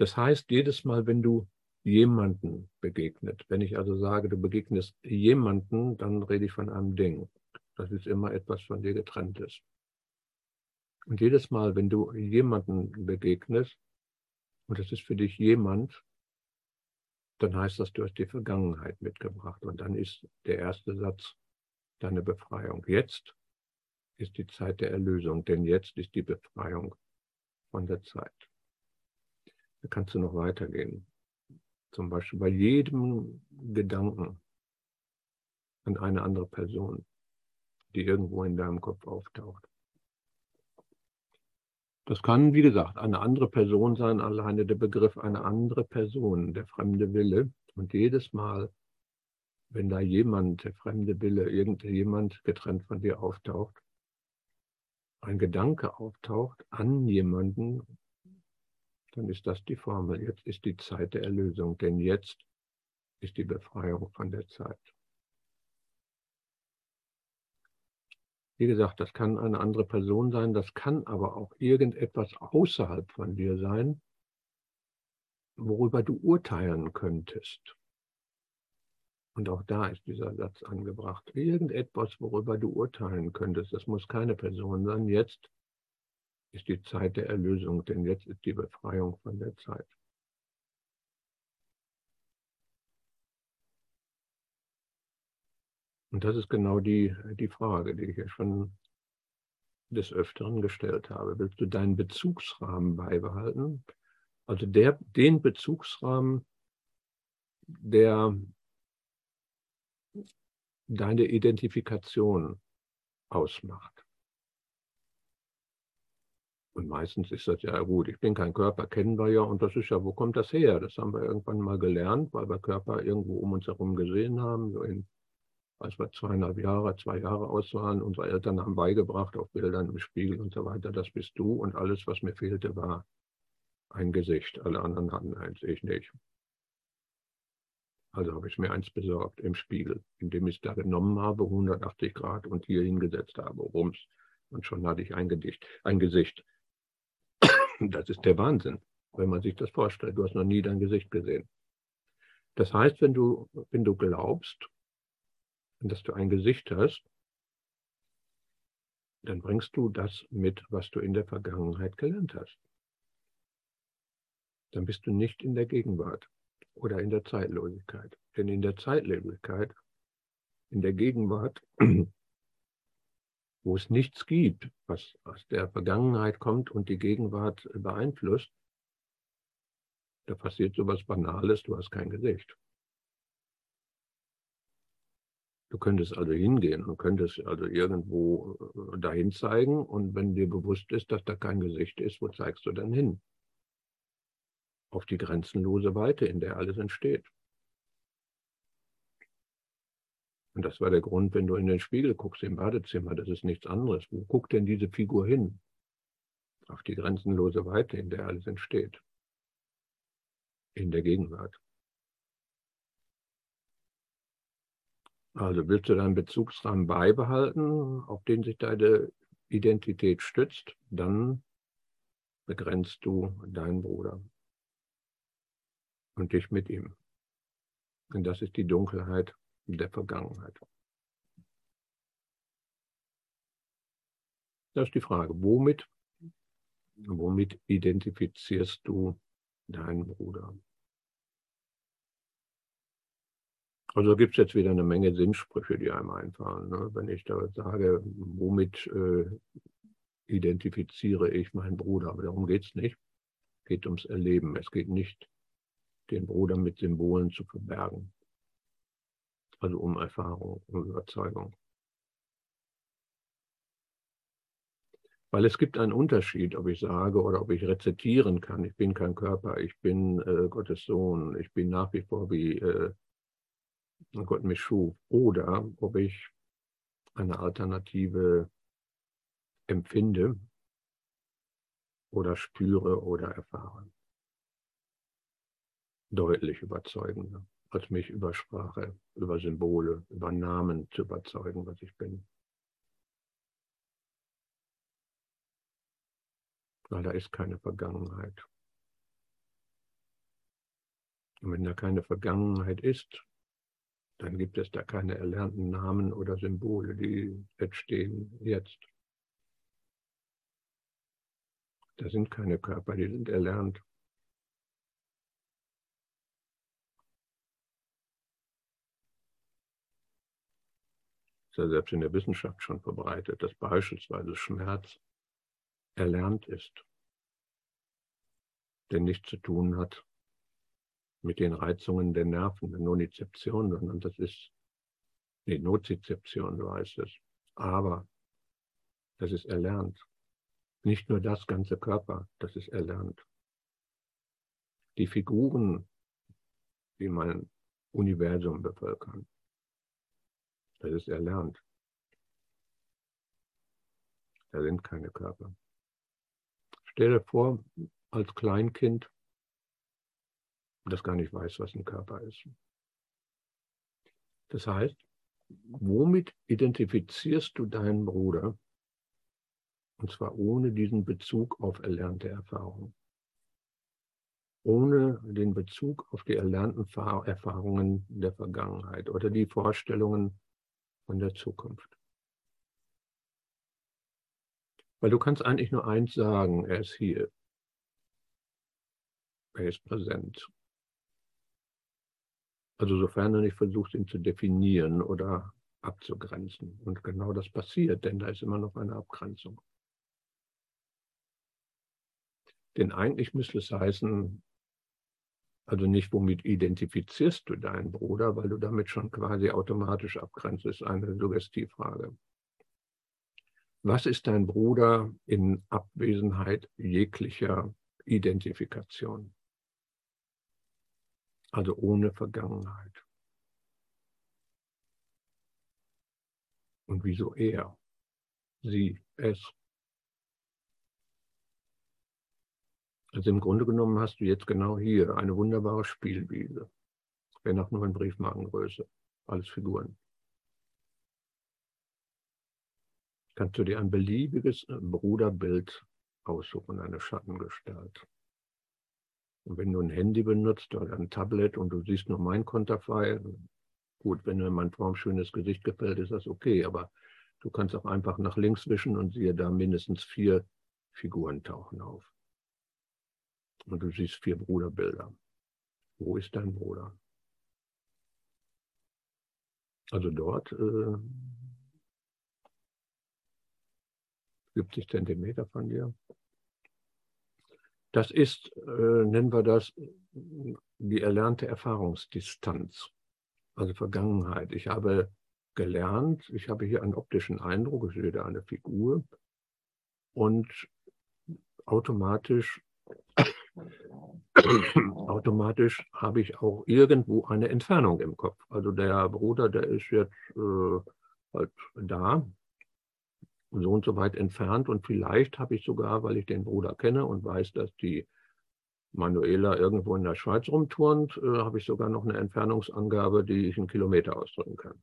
Das heißt, jedes Mal, wenn du jemanden begegnet, wenn ich also sage, du begegnest jemanden, dann rede ich von einem Ding. Das ist immer etwas von dir getrenntes. Und jedes Mal, wenn du jemanden begegnest, und es ist für dich jemand, dann heißt das, du hast die Vergangenheit mitgebracht. Und dann ist der erste Satz deine Befreiung. Jetzt ist die Zeit der Erlösung, denn jetzt ist die Befreiung von der Zeit. Da kannst du noch weitergehen. Zum Beispiel bei jedem Gedanken an eine andere Person, die irgendwo in deinem Kopf auftaucht. Das kann, wie gesagt, eine andere Person sein, alleine der Begriff eine andere Person, der fremde Wille. Und jedes Mal, wenn da jemand, der fremde Wille, irgendjemand getrennt von dir auftaucht, ein Gedanke auftaucht an jemanden, dann ist das die Formel. Jetzt ist die Zeit der Erlösung, denn jetzt ist die Befreiung von der Zeit. Wie gesagt, das kann eine andere Person sein, das kann aber auch irgendetwas außerhalb von dir sein, worüber du urteilen könntest. Und auch da ist dieser Satz angebracht. Irgendetwas, worüber du urteilen könntest. Das muss keine Person sein. Jetzt ist die Zeit der Erlösung, denn jetzt ist die Befreiung von der Zeit. Und das ist genau die, die Frage, die ich ja schon des Öfteren gestellt habe. Willst du deinen Bezugsrahmen beibehalten? Also der, den Bezugsrahmen, der deine Identifikation ausmacht. Und meistens ist das ja gut, ich bin kein Körper, kennen wir ja, und das ist ja, wo kommt das her? Das haben wir irgendwann mal gelernt, weil wir Körper irgendwo um uns herum gesehen haben, so in als wir zweieinhalb Jahre, zwei Jahre aus waren, unsere Eltern haben beigebracht auf Bildern im Spiegel und so weiter, das bist du und alles, was mir fehlte, war ein Gesicht. Alle anderen hatten eins, ich nicht. Also habe ich mir eins besorgt im Spiegel, indem ich es da genommen habe, 180 Grad und hier hingesetzt habe, rums. Und schon hatte ich ein, Gedicht, ein Gesicht. Das ist der Wahnsinn, wenn man sich das vorstellt. Du hast noch nie dein Gesicht gesehen. Das heißt, wenn du, wenn du glaubst, dass du ein Gesicht hast, dann bringst du das mit, was du in der Vergangenheit gelernt hast. Dann bist du nicht in der Gegenwart oder in der Zeitlosigkeit. Denn in der Zeitlosigkeit, in der Gegenwart, wo es nichts gibt, was aus der Vergangenheit kommt und die Gegenwart beeinflusst, da passiert sowas Banales, du hast kein Gesicht. Du könntest also hingehen und könntest also irgendwo äh, dahin zeigen und wenn dir bewusst ist, dass da kein Gesicht ist, wo zeigst du dann hin? Auf die grenzenlose Weite, in der alles entsteht. Und das war der Grund, wenn du in den Spiegel guckst im Badezimmer, das ist nichts anderes. Wo guckt denn diese Figur hin? Auf die grenzenlose Weite, in der alles entsteht. In der Gegenwart. Also willst du deinen Bezugsrahmen beibehalten, auf den sich deine Identität stützt, dann begrenzt du deinen Bruder und dich mit ihm. Und das ist die Dunkelheit der Vergangenheit. Das ist die Frage, womit, womit identifizierst du deinen Bruder? Also gibt es jetzt wieder eine Menge Sinnsprüche, die einem einfallen. Ne? Wenn ich da sage, womit äh, identifiziere ich meinen Bruder? Aber darum geht es nicht. Es geht ums Erleben. Es geht nicht, den Bruder mit Symbolen zu verbergen. Also um Erfahrung, um Überzeugung. Weil es gibt einen Unterschied, ob ich sage oder ob ich rezitieren kann, ich bin kein Körper, ich bin äh, Gottes Sohn, ich bin nach wie vor wie äh, Gott mich schuf, oder ob ich eine Alternative empfinde oder spüre oder erfahre. Deutlich überzeugender, als mich über Sprache, über Symbole, über Namen zu überzeugen, was ich bin. Weil da ist keine Vergangenheit. Und wenn da keine Vergangenheit ist, dann gibt es da keine erlernten Namen oder Symbole, die entstehen jetzt. Da sind keine Körper, die sind erlernt. Ist ja selbst in der Wissenschaft schon verbreitet, dass beispielsweise Schmerz erlernt ist, der nichts zu tun hat mit den Reizungen der Nerven, der Nonizeption, sondern das ist die Nozizeption, so heißt es. Aber das ist erlernt. Nicht nur das ganze Körper, das ist erlernt. Die Figuren, die mein Universum bevölkern, das ist erlernt. Da sind keine Körper. Stell dir vor, als Kleinkind das gar nicht weiß, was ein Körper ist. Das heißt, womit identifizierst du deinen Bruder? Und zwar ohne diesen Bezug auf erlernte Erfahrungen. Ohne den Bezug auf die erlernten Erfahrungen der Vergangenheit oder die Vorstellungen von der Zukunft. Weil du kannst eigentlich nur eins sagen, er ist hier. Er ist präsent. Also sofern du nicht versuchst, ihn zu definieren oder abzugrenzen. Und genau das passiert, denn da ist immer noch eine Abgrenzung. Denn eigentlich müsste es heißen, also nicht, womit identifizierst du deinen Bruder, weil du damit schon quasi automatisch abgrenzt, ist eine Suggestivfrage. Was ist dein Bruder in Abwesenheit jeglicher Identifikation? also ohne Vergangenheit. Und wieso er, sie, es? Also im Grunde genommen hast du jetzt genau hier eine wunderbare Spielwiese. Wenn auch nur in Briefmarkengröße. Alles Figuren. Kannst du dir ein beliebiges Bruderbild aussuchen, eine Schattengestalt. Und wenn du ein Handy benutzt oder ein Tablet und du siehst nur mein Konterfei, gut, wenn mir mein formschönes Gesicht gefällt, ist das okay, aber Du kannst auch einfach nach links wischen und siehe da mindestens vier Figuren tauchen auf. Und du siehst vier Bruderbilder. Wo ist dein Bruder? Also dort äh, 70 Zentimeter von dir. Das ist, äh, nennen wir das, die erlernte Erfahrungsdistanz, also Vergangenheit. Ich habe gelernt, ich habe hier einen optischen Eindruck, ich sehe da eine Figur und automatisch, automatisch habe ich auch irgendwo eine Entfernung im Kopf. Also der Bruder, der ist jetzt äh, halt da, so und so weit entfernt und vielleicht habe ich sogar, weil ich den Bruder kenne und weiß, dass die Manuela irgendwo in der Schweiz rumturnt, äh, habe ich sogar noch eine Entfernungsangabe, die ich in Kilometer ausdrücken kann.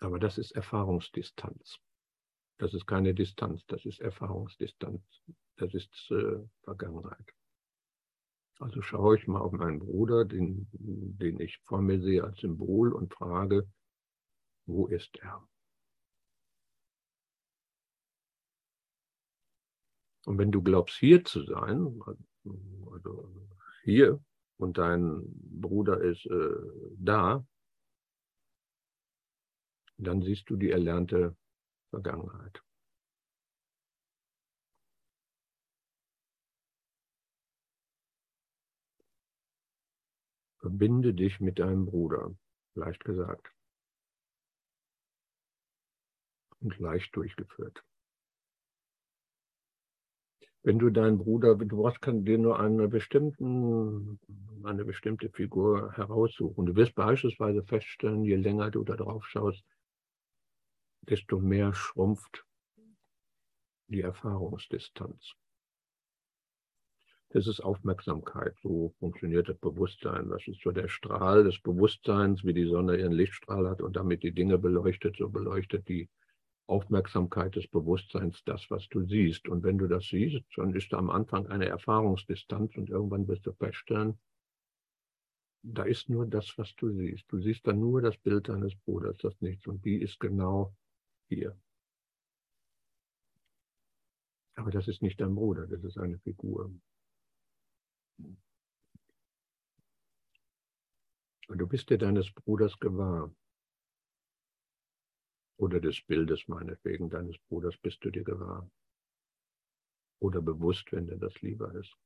Aber das ist Erfahrungsdistanz. Das ist keine Distanz, das ist Erfahrungsdistanz. Das ist äh, Vergangenheit. Also schaue ich mal auf meinen Bruder, den, den ich vor mir sehe als Symbol und frage, wo ist er? Und wenn du glaubst, hier zu sein, also hier, und dein Bruder ist äh, da, dann siehst du die erlernte Vergangenheit. Verbinde dich mit deinem Bruder, leicht gesagt. Und leicht durchgeführt. Wenn du deinen Bruder, du brauchst kann dir nur eine, bestimmten, eine bestimmte Figur heraussuchen. Du wirst beispielsweise feststellen, je länger du da drauf schaust, desto mehr schrumpft die Erfahrungsdistanz. Das ist Aufmerksamkeit. So funktioniert das Bewusstsein. Das ist so der Strahl des Bewusstseins, wie die Sonne ihren Lichtstrahl hat und damit die Dinge beleuchtet, so beleuchtet die Aufmerksamkeit des Bewusstseins das, was du siehst. Und wenn du das siehst, dann ist da am Anfang eine Erfahrungsdistanz und irgendwann wirst du feststellen, da ist nur das, was du siehst. Du siehst dann nur das Bild deines Bruders, das Nichts. Und die ist genau hier. Aber das ist nicht dein Bruder, das ist eine Figur. Und du bist dir deines Bruders gewahr. Oder des Bildes meinetwegen deines Bruders bist du dir gewahr. Oder bewusst, wenn dir das lieber ist.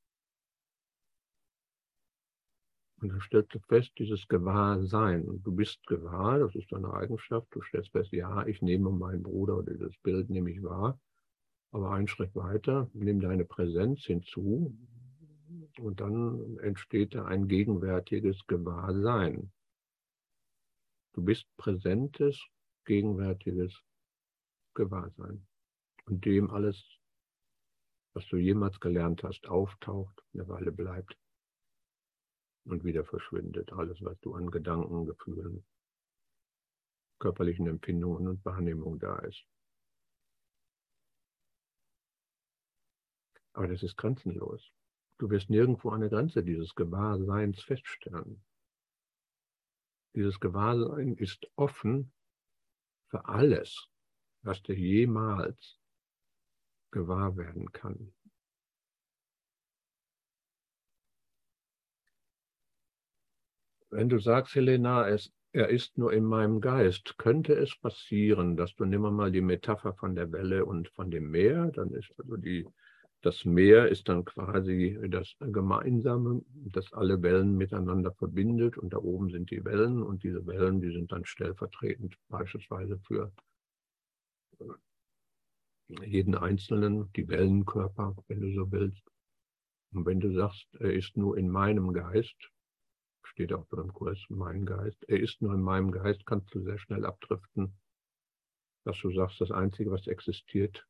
Und dann stellst du fest, dieses Gewahrsein. Und du bist gewahr, das ist deine Eigenschaft. Du stellst fest, ja, ich nehme meinen Bruder oder dieses Bild nehme ich wahr. Aber einen Schritt weiter, nimm deine Präsenz hinzu. Und dann entsteht da ein gegenwärtiges Gewahrsein. Du bist präsentes, gegenwärtiges Gewahrsein. Und dem alles, was du jemals gelernt hast, auftaucht, eine Weile bleibt und wieder verschwindet. Alles, was du an Gedanken, Gefühlen, körperlichen Empfindungen und Wahrnehmung da ist. Aber das ist grenzenlos. Du wirst nirgendwo eine Grenze dieses Gewahrseins feststellen. Dieses Gewahrsein ist offen für alles, was dir jemals gewahr werden kann. Wenn du sagst, Helena, es, er ist nur in meinem Geist, könnte es passieren, dass du nimm mal die Metapher von der Welle und von dem Meer, dann ist also die, das Meer ist dann quasi das Gemeinsame, das alle Wellen miteinander verbindet und da oben sind die Wellen und diese Wellen, die sind dann stellvertretend beispielsweise für jeden Einzelnen, die Wellenkörper, wenn du so willst. Und wenn du sagst, er ist nur in meinem Geist, steht auch beim Kurs, mein Geist. Er ist nur in meinem Geist, kannst du sehr schnell abdriften, dass du sagst, das Einzige, was existiert,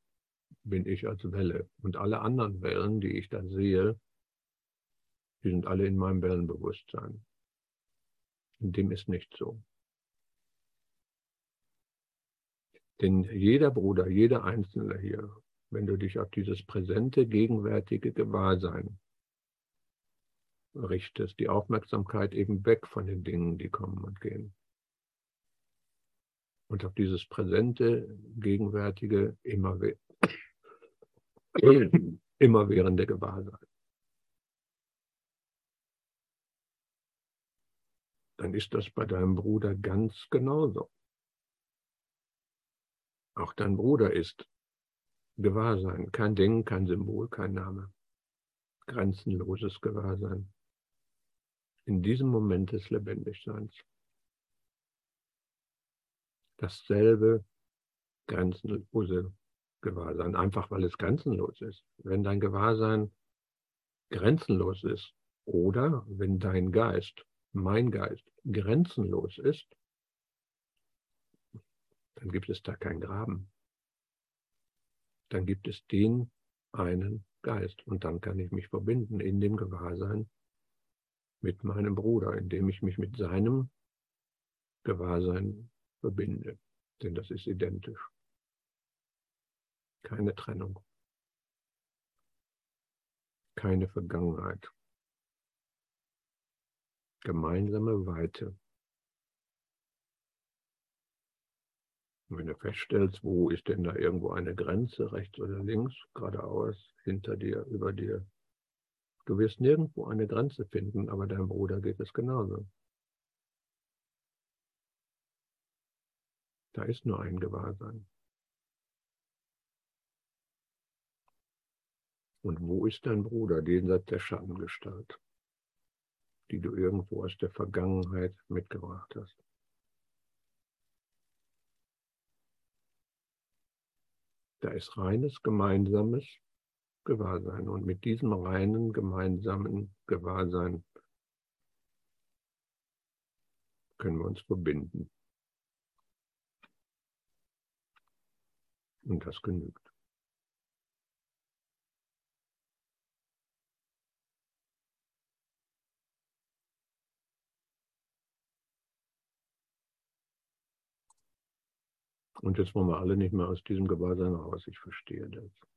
bin ich als Welle. Und alle anderen Wellen, die ich da sehe, die sind alle in meinem Wellenbewusstsein. Und dem ist nicht so. Denn jeder Bruder, jeder Einzelne hier, wenn du dich auf dieses präsente, gegenwärtige Gewahrsein richtest, die Aufmerksamkeit eben weg von den Dingen, die kommen und gehen. Und auf dieses präsente, gegenwärtige, immer, immerwährende Gewahrsein. Dann ist das bei deinem Bruder ganz genauso. Auch dein Bruder ist Gewahrsein, kein Ding, kein Symbol, kein Name. Grenzenloses Gewahrsein. In diesem Moment des Lebendigseins. Dasselbe grenzenlose Gewahrsein, einfach weil es grenzenlos ist. Wenn dein Gewahrsein grenzenlos ist oder wenn dein Geist, mein Geist, grenzenlos ist, dann gibt es da kein Graben. Dann gibt es den einen Geist und dann kann ich mich verbinden in dem Gewahrsein mit meinem Bruder, indem ich mich mit seinem Gewahrsein verbinde. Denn das ist identisch. Keine Trennung. Keine Vergangenheit. Gemeinsame Weite. Und wenn du feststellst, wo ist denn da irgendwo eine Grenze, rechts oder links, geradeaus, hinter dir, über dir, du wirst nirgendwo eine Grenze finden, aber deinem Bruder geht es genauso. Da ist nur ein Gewahrsein. Und wo ist dein Bruder, jenseits der Schattengestalt, die du irgendwo aus der Vergangenheit mitgebracht hast? Da ist reines gemeinsames Gewahrsein. Und mit diesem reinen gemeinsamen Gewahrsein können wir uns verbinden. Und das genügt. Und jetzt wollen wir alle nicht mehr aus diesem Gewahrsein raus. Ich verstehe das.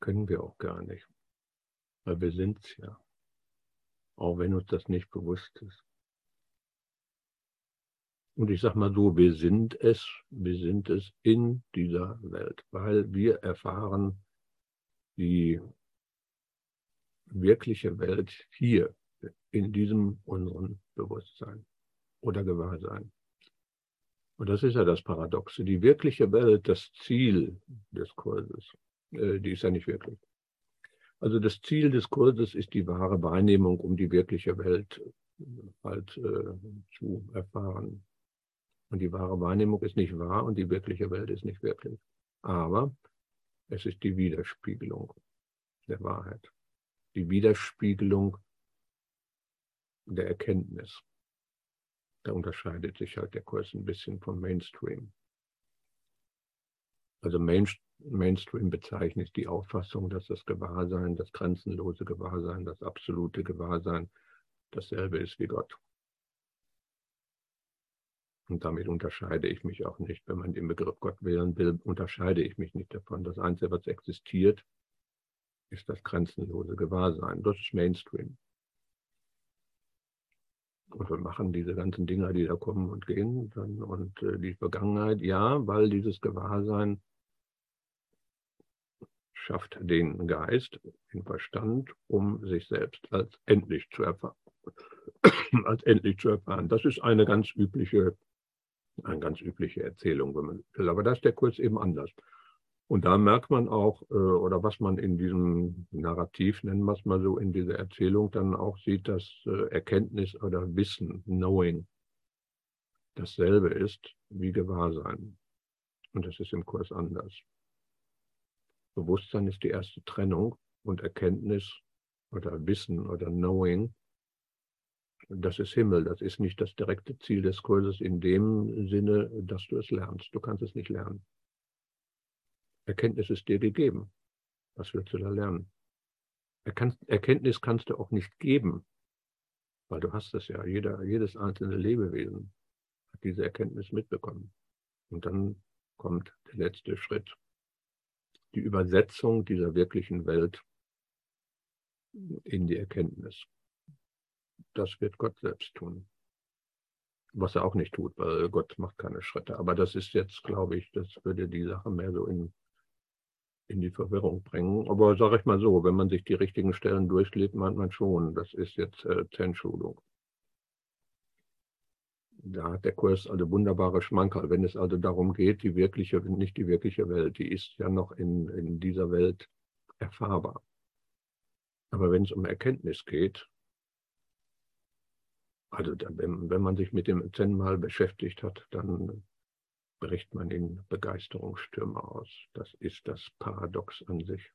Können wir auch gar nicht. Weil wir sind es ja. Auch wenn uns das nicht bewusst ist. Und ich sage mal so, wir sind es, wir sind es in dieser Welt, weil wir erfahren die wirkliche Welt hier, in diesem unseren Bewusstsein oder Gewahrsein. Und das ist ja das Paradoxe. Die wirkliche Welt, das Ziel des Kurses, die ist ja nicht wirklich. Also das Ziel des Kurses ist die wahre Wahrnehmung, um die wirkliche Welt äh, halt äh, zu erfahren. Und die wahre Wahrnehmung ist nicht wahr und die wirkliche Welt ist nicht wirklich. Aber es ist die Widerspiegelung der Wahrheit. Die Widerspiegelung der Erkenntnis. Da unterscheidet sich halt der Kurs ein bisschen vom Mainstream. Also Main, Mainstream bezeichnet die Auffassung, dass das Gewahrsein, das grenzenlose Gewahrsein, das absolute Gewahrsein dasselbe ist wie Gott. Und damit unterscheide ich mich auch nicht. Wenn man den Begriff Gott wählen will, unterscheide ich mich nicht davon. Das Einzige, was existiert, ist das grenzenlose Gewahrsein. Das ist Mainstream. Und wir machen diese ganzen Dinge, die da kommen und gehen, dann, und äh, die Vergangenheit, ja, weil dieses Gewahrsein schafft den Geist, den Verstand, um sich selbst als endlich zu erfahren. als endlich zu erfahren. Das ist eine ganz übliche, eine ganz übliche Erzählung, wenn man will. Aber da ist der Kurs eben anders. Und da merkt man auch, äh, oder was man in diesem Narrativ, nennen wir es mal so, in dieser Erzählung dann auch sieht, dass äh, Erkenntnis oder Wissen, Knowing, dasselbe ist wie Gewahrsein. Und das ist im Kurs anders. Bewusstsein ist die erste Trennung und Erkenntnis oder Wissen oder Knowing, das ist Himmel. Das ist nicht das direkte Ziel des Kurses in dem Sinne, dass du es lernst. Du kannst es nicht lernen. Erkenntnis ist dir gegeben. Was willst du da lernen? Erkenntnis kannst du auch nicht geben, weil du hast es ja. Jeder, jedes einzelne Lebewesen hat diese Erkenntnis mitbekommen. Und dann kommt der letzte Schritt. Die Übersetzung dieser wirklichen Welt in die Erkenntnis. Das wird Gott selbst tun. Was er auch nicht tut, weil Gott macht keine Schritte. Aber das ist jetzt, glaube ich, das würde die Sache mehr so in, in die Verwirrung bringen. Aber sage ich mal so, wenn man sich die richtigen Stellen durchlebt, meint man schon, das ist jetzt äh, Zen-Schulung. Da hat der Kurs also wunderbare Schmankerl. Wenn es also darum geht, die wirkliche, nicht die wirkliche Welt, die ist ja noch in, in dieser Welt erfahrbar. Aber wenn es um Erkenntnis geht, also wenn, wenn man sich mit dem Zen mal beschäftigt hat, dann bricht man in Begeisterungsstürme aus. Das ist das Paradox an sich.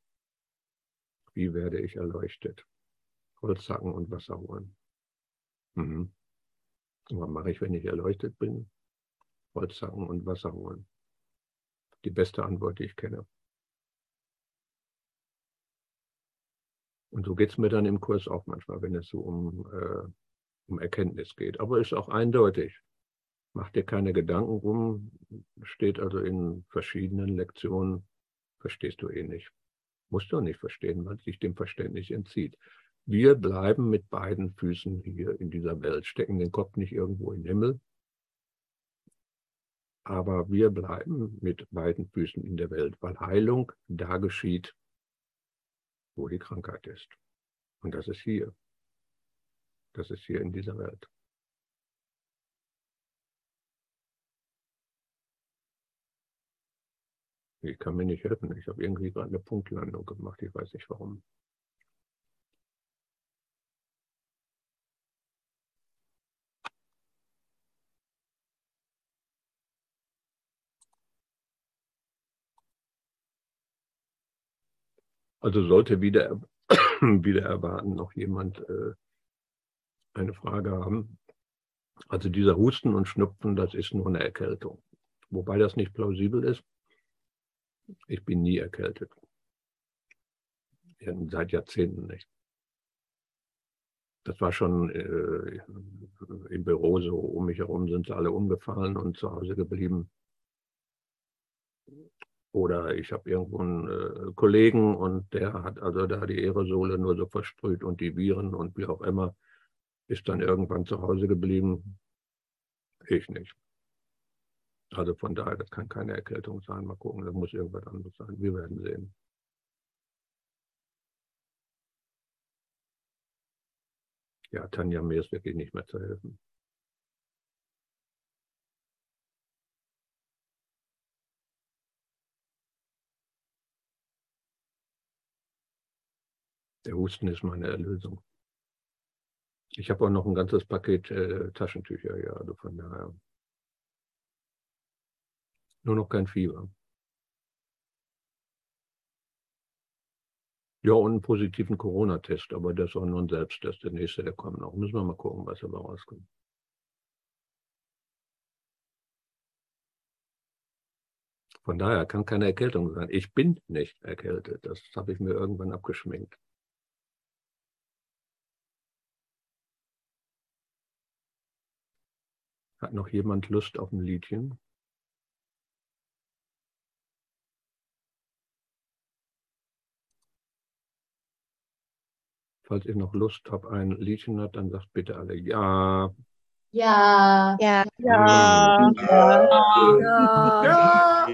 Wie werde ich erleuchtet? Holzsacken und Wasser holen. Mhm. Was mache ich, wenn ich erleuchtet bin? Holzsacken und Wasser holen. Die beste Antwort, die ich kenne. Und so geht es mir dann im Kurs auch manchmal, wenn es so um äh, um Erkenntnis geht. Aber ist auch eindeutig. Mach dir keine Gedanken rum, steht also in verschiedenen Lektionen, verstehst du eh nicht. Musst du nicht verstehen, weil sich dem Verständnis entzieht. Wir bleiben mit beiden Füßen hier in dieser Welt, stecken den Kopf nicht irgendwo in den Himmel, aber wir bleiben mit beiden Füßen in der Welt, weil Heilung da geschieht, wo die Krankheit ist. Und das ist hier. Das ist hier in dieser Welt. Ich kann mir nicht helfen. Ich habe irgendwie gerade eine Punktlandung gemacht. Ich weiß nicht warum. Also sollte wieder, wieder erwarten noch jemand äh, eine Frage haben. Also dieser Husten und Schnupfen, das ist nur eine Erkältung. Wobei das nicht plausibel ist. Ich bin nie erkältet. Seit Jahrzehnten nicht. Das war schon äh, im Büro so, um mich herum sind sie alle umgefallen und zu Hause geblieben. Oder ich habe irgendwo einen äh, Kollegen und der hat also da die Aerosole nur so versprüht und die Viren und wie auch immer ist dann irgendwann zu Hause geblieben. Ich nicht. Also von daher, das kann keine Erkältung sein. Mal gucken, das muss irgendwas anderes sein. Wir werden sehen. Ja, Tanja, mir ist wirklich nicht mehr zu helfen. Der Husten ist meine Erlösung. Ich habe auch noch ein ganzes Paket äh, Taschentücher, ja, also von daher. Nur noch kein Fieber. Ja, und einen positiven Corona-Test, aber das ist auch nur ein Selbsttest. Der nächste, der kommt noch. Müssen wir mal gucken, was dabei rauskommt. Von daher kann keine Erkältung sein. Ich bin nicht erkältet. Das habe ich mir irgendwann abgeschminkt. Hat noch jemand Lust auf ein Liedchen? Falls ihr noch Lust habt, ein Liedchen habt, dann sagt bitte alle ja. Ja. Ja. Ja. Ja. Ja.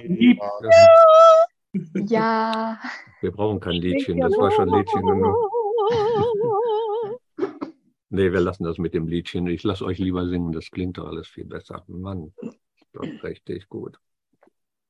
Ja. Wir brauchen kein Liedchen, das war schon Liedchen genug. Nee, wir lassen das mit dem Liedchen. Ich lasse euch lieber singen, das klingt doch alles viel besser. Mann, doch richtig gut.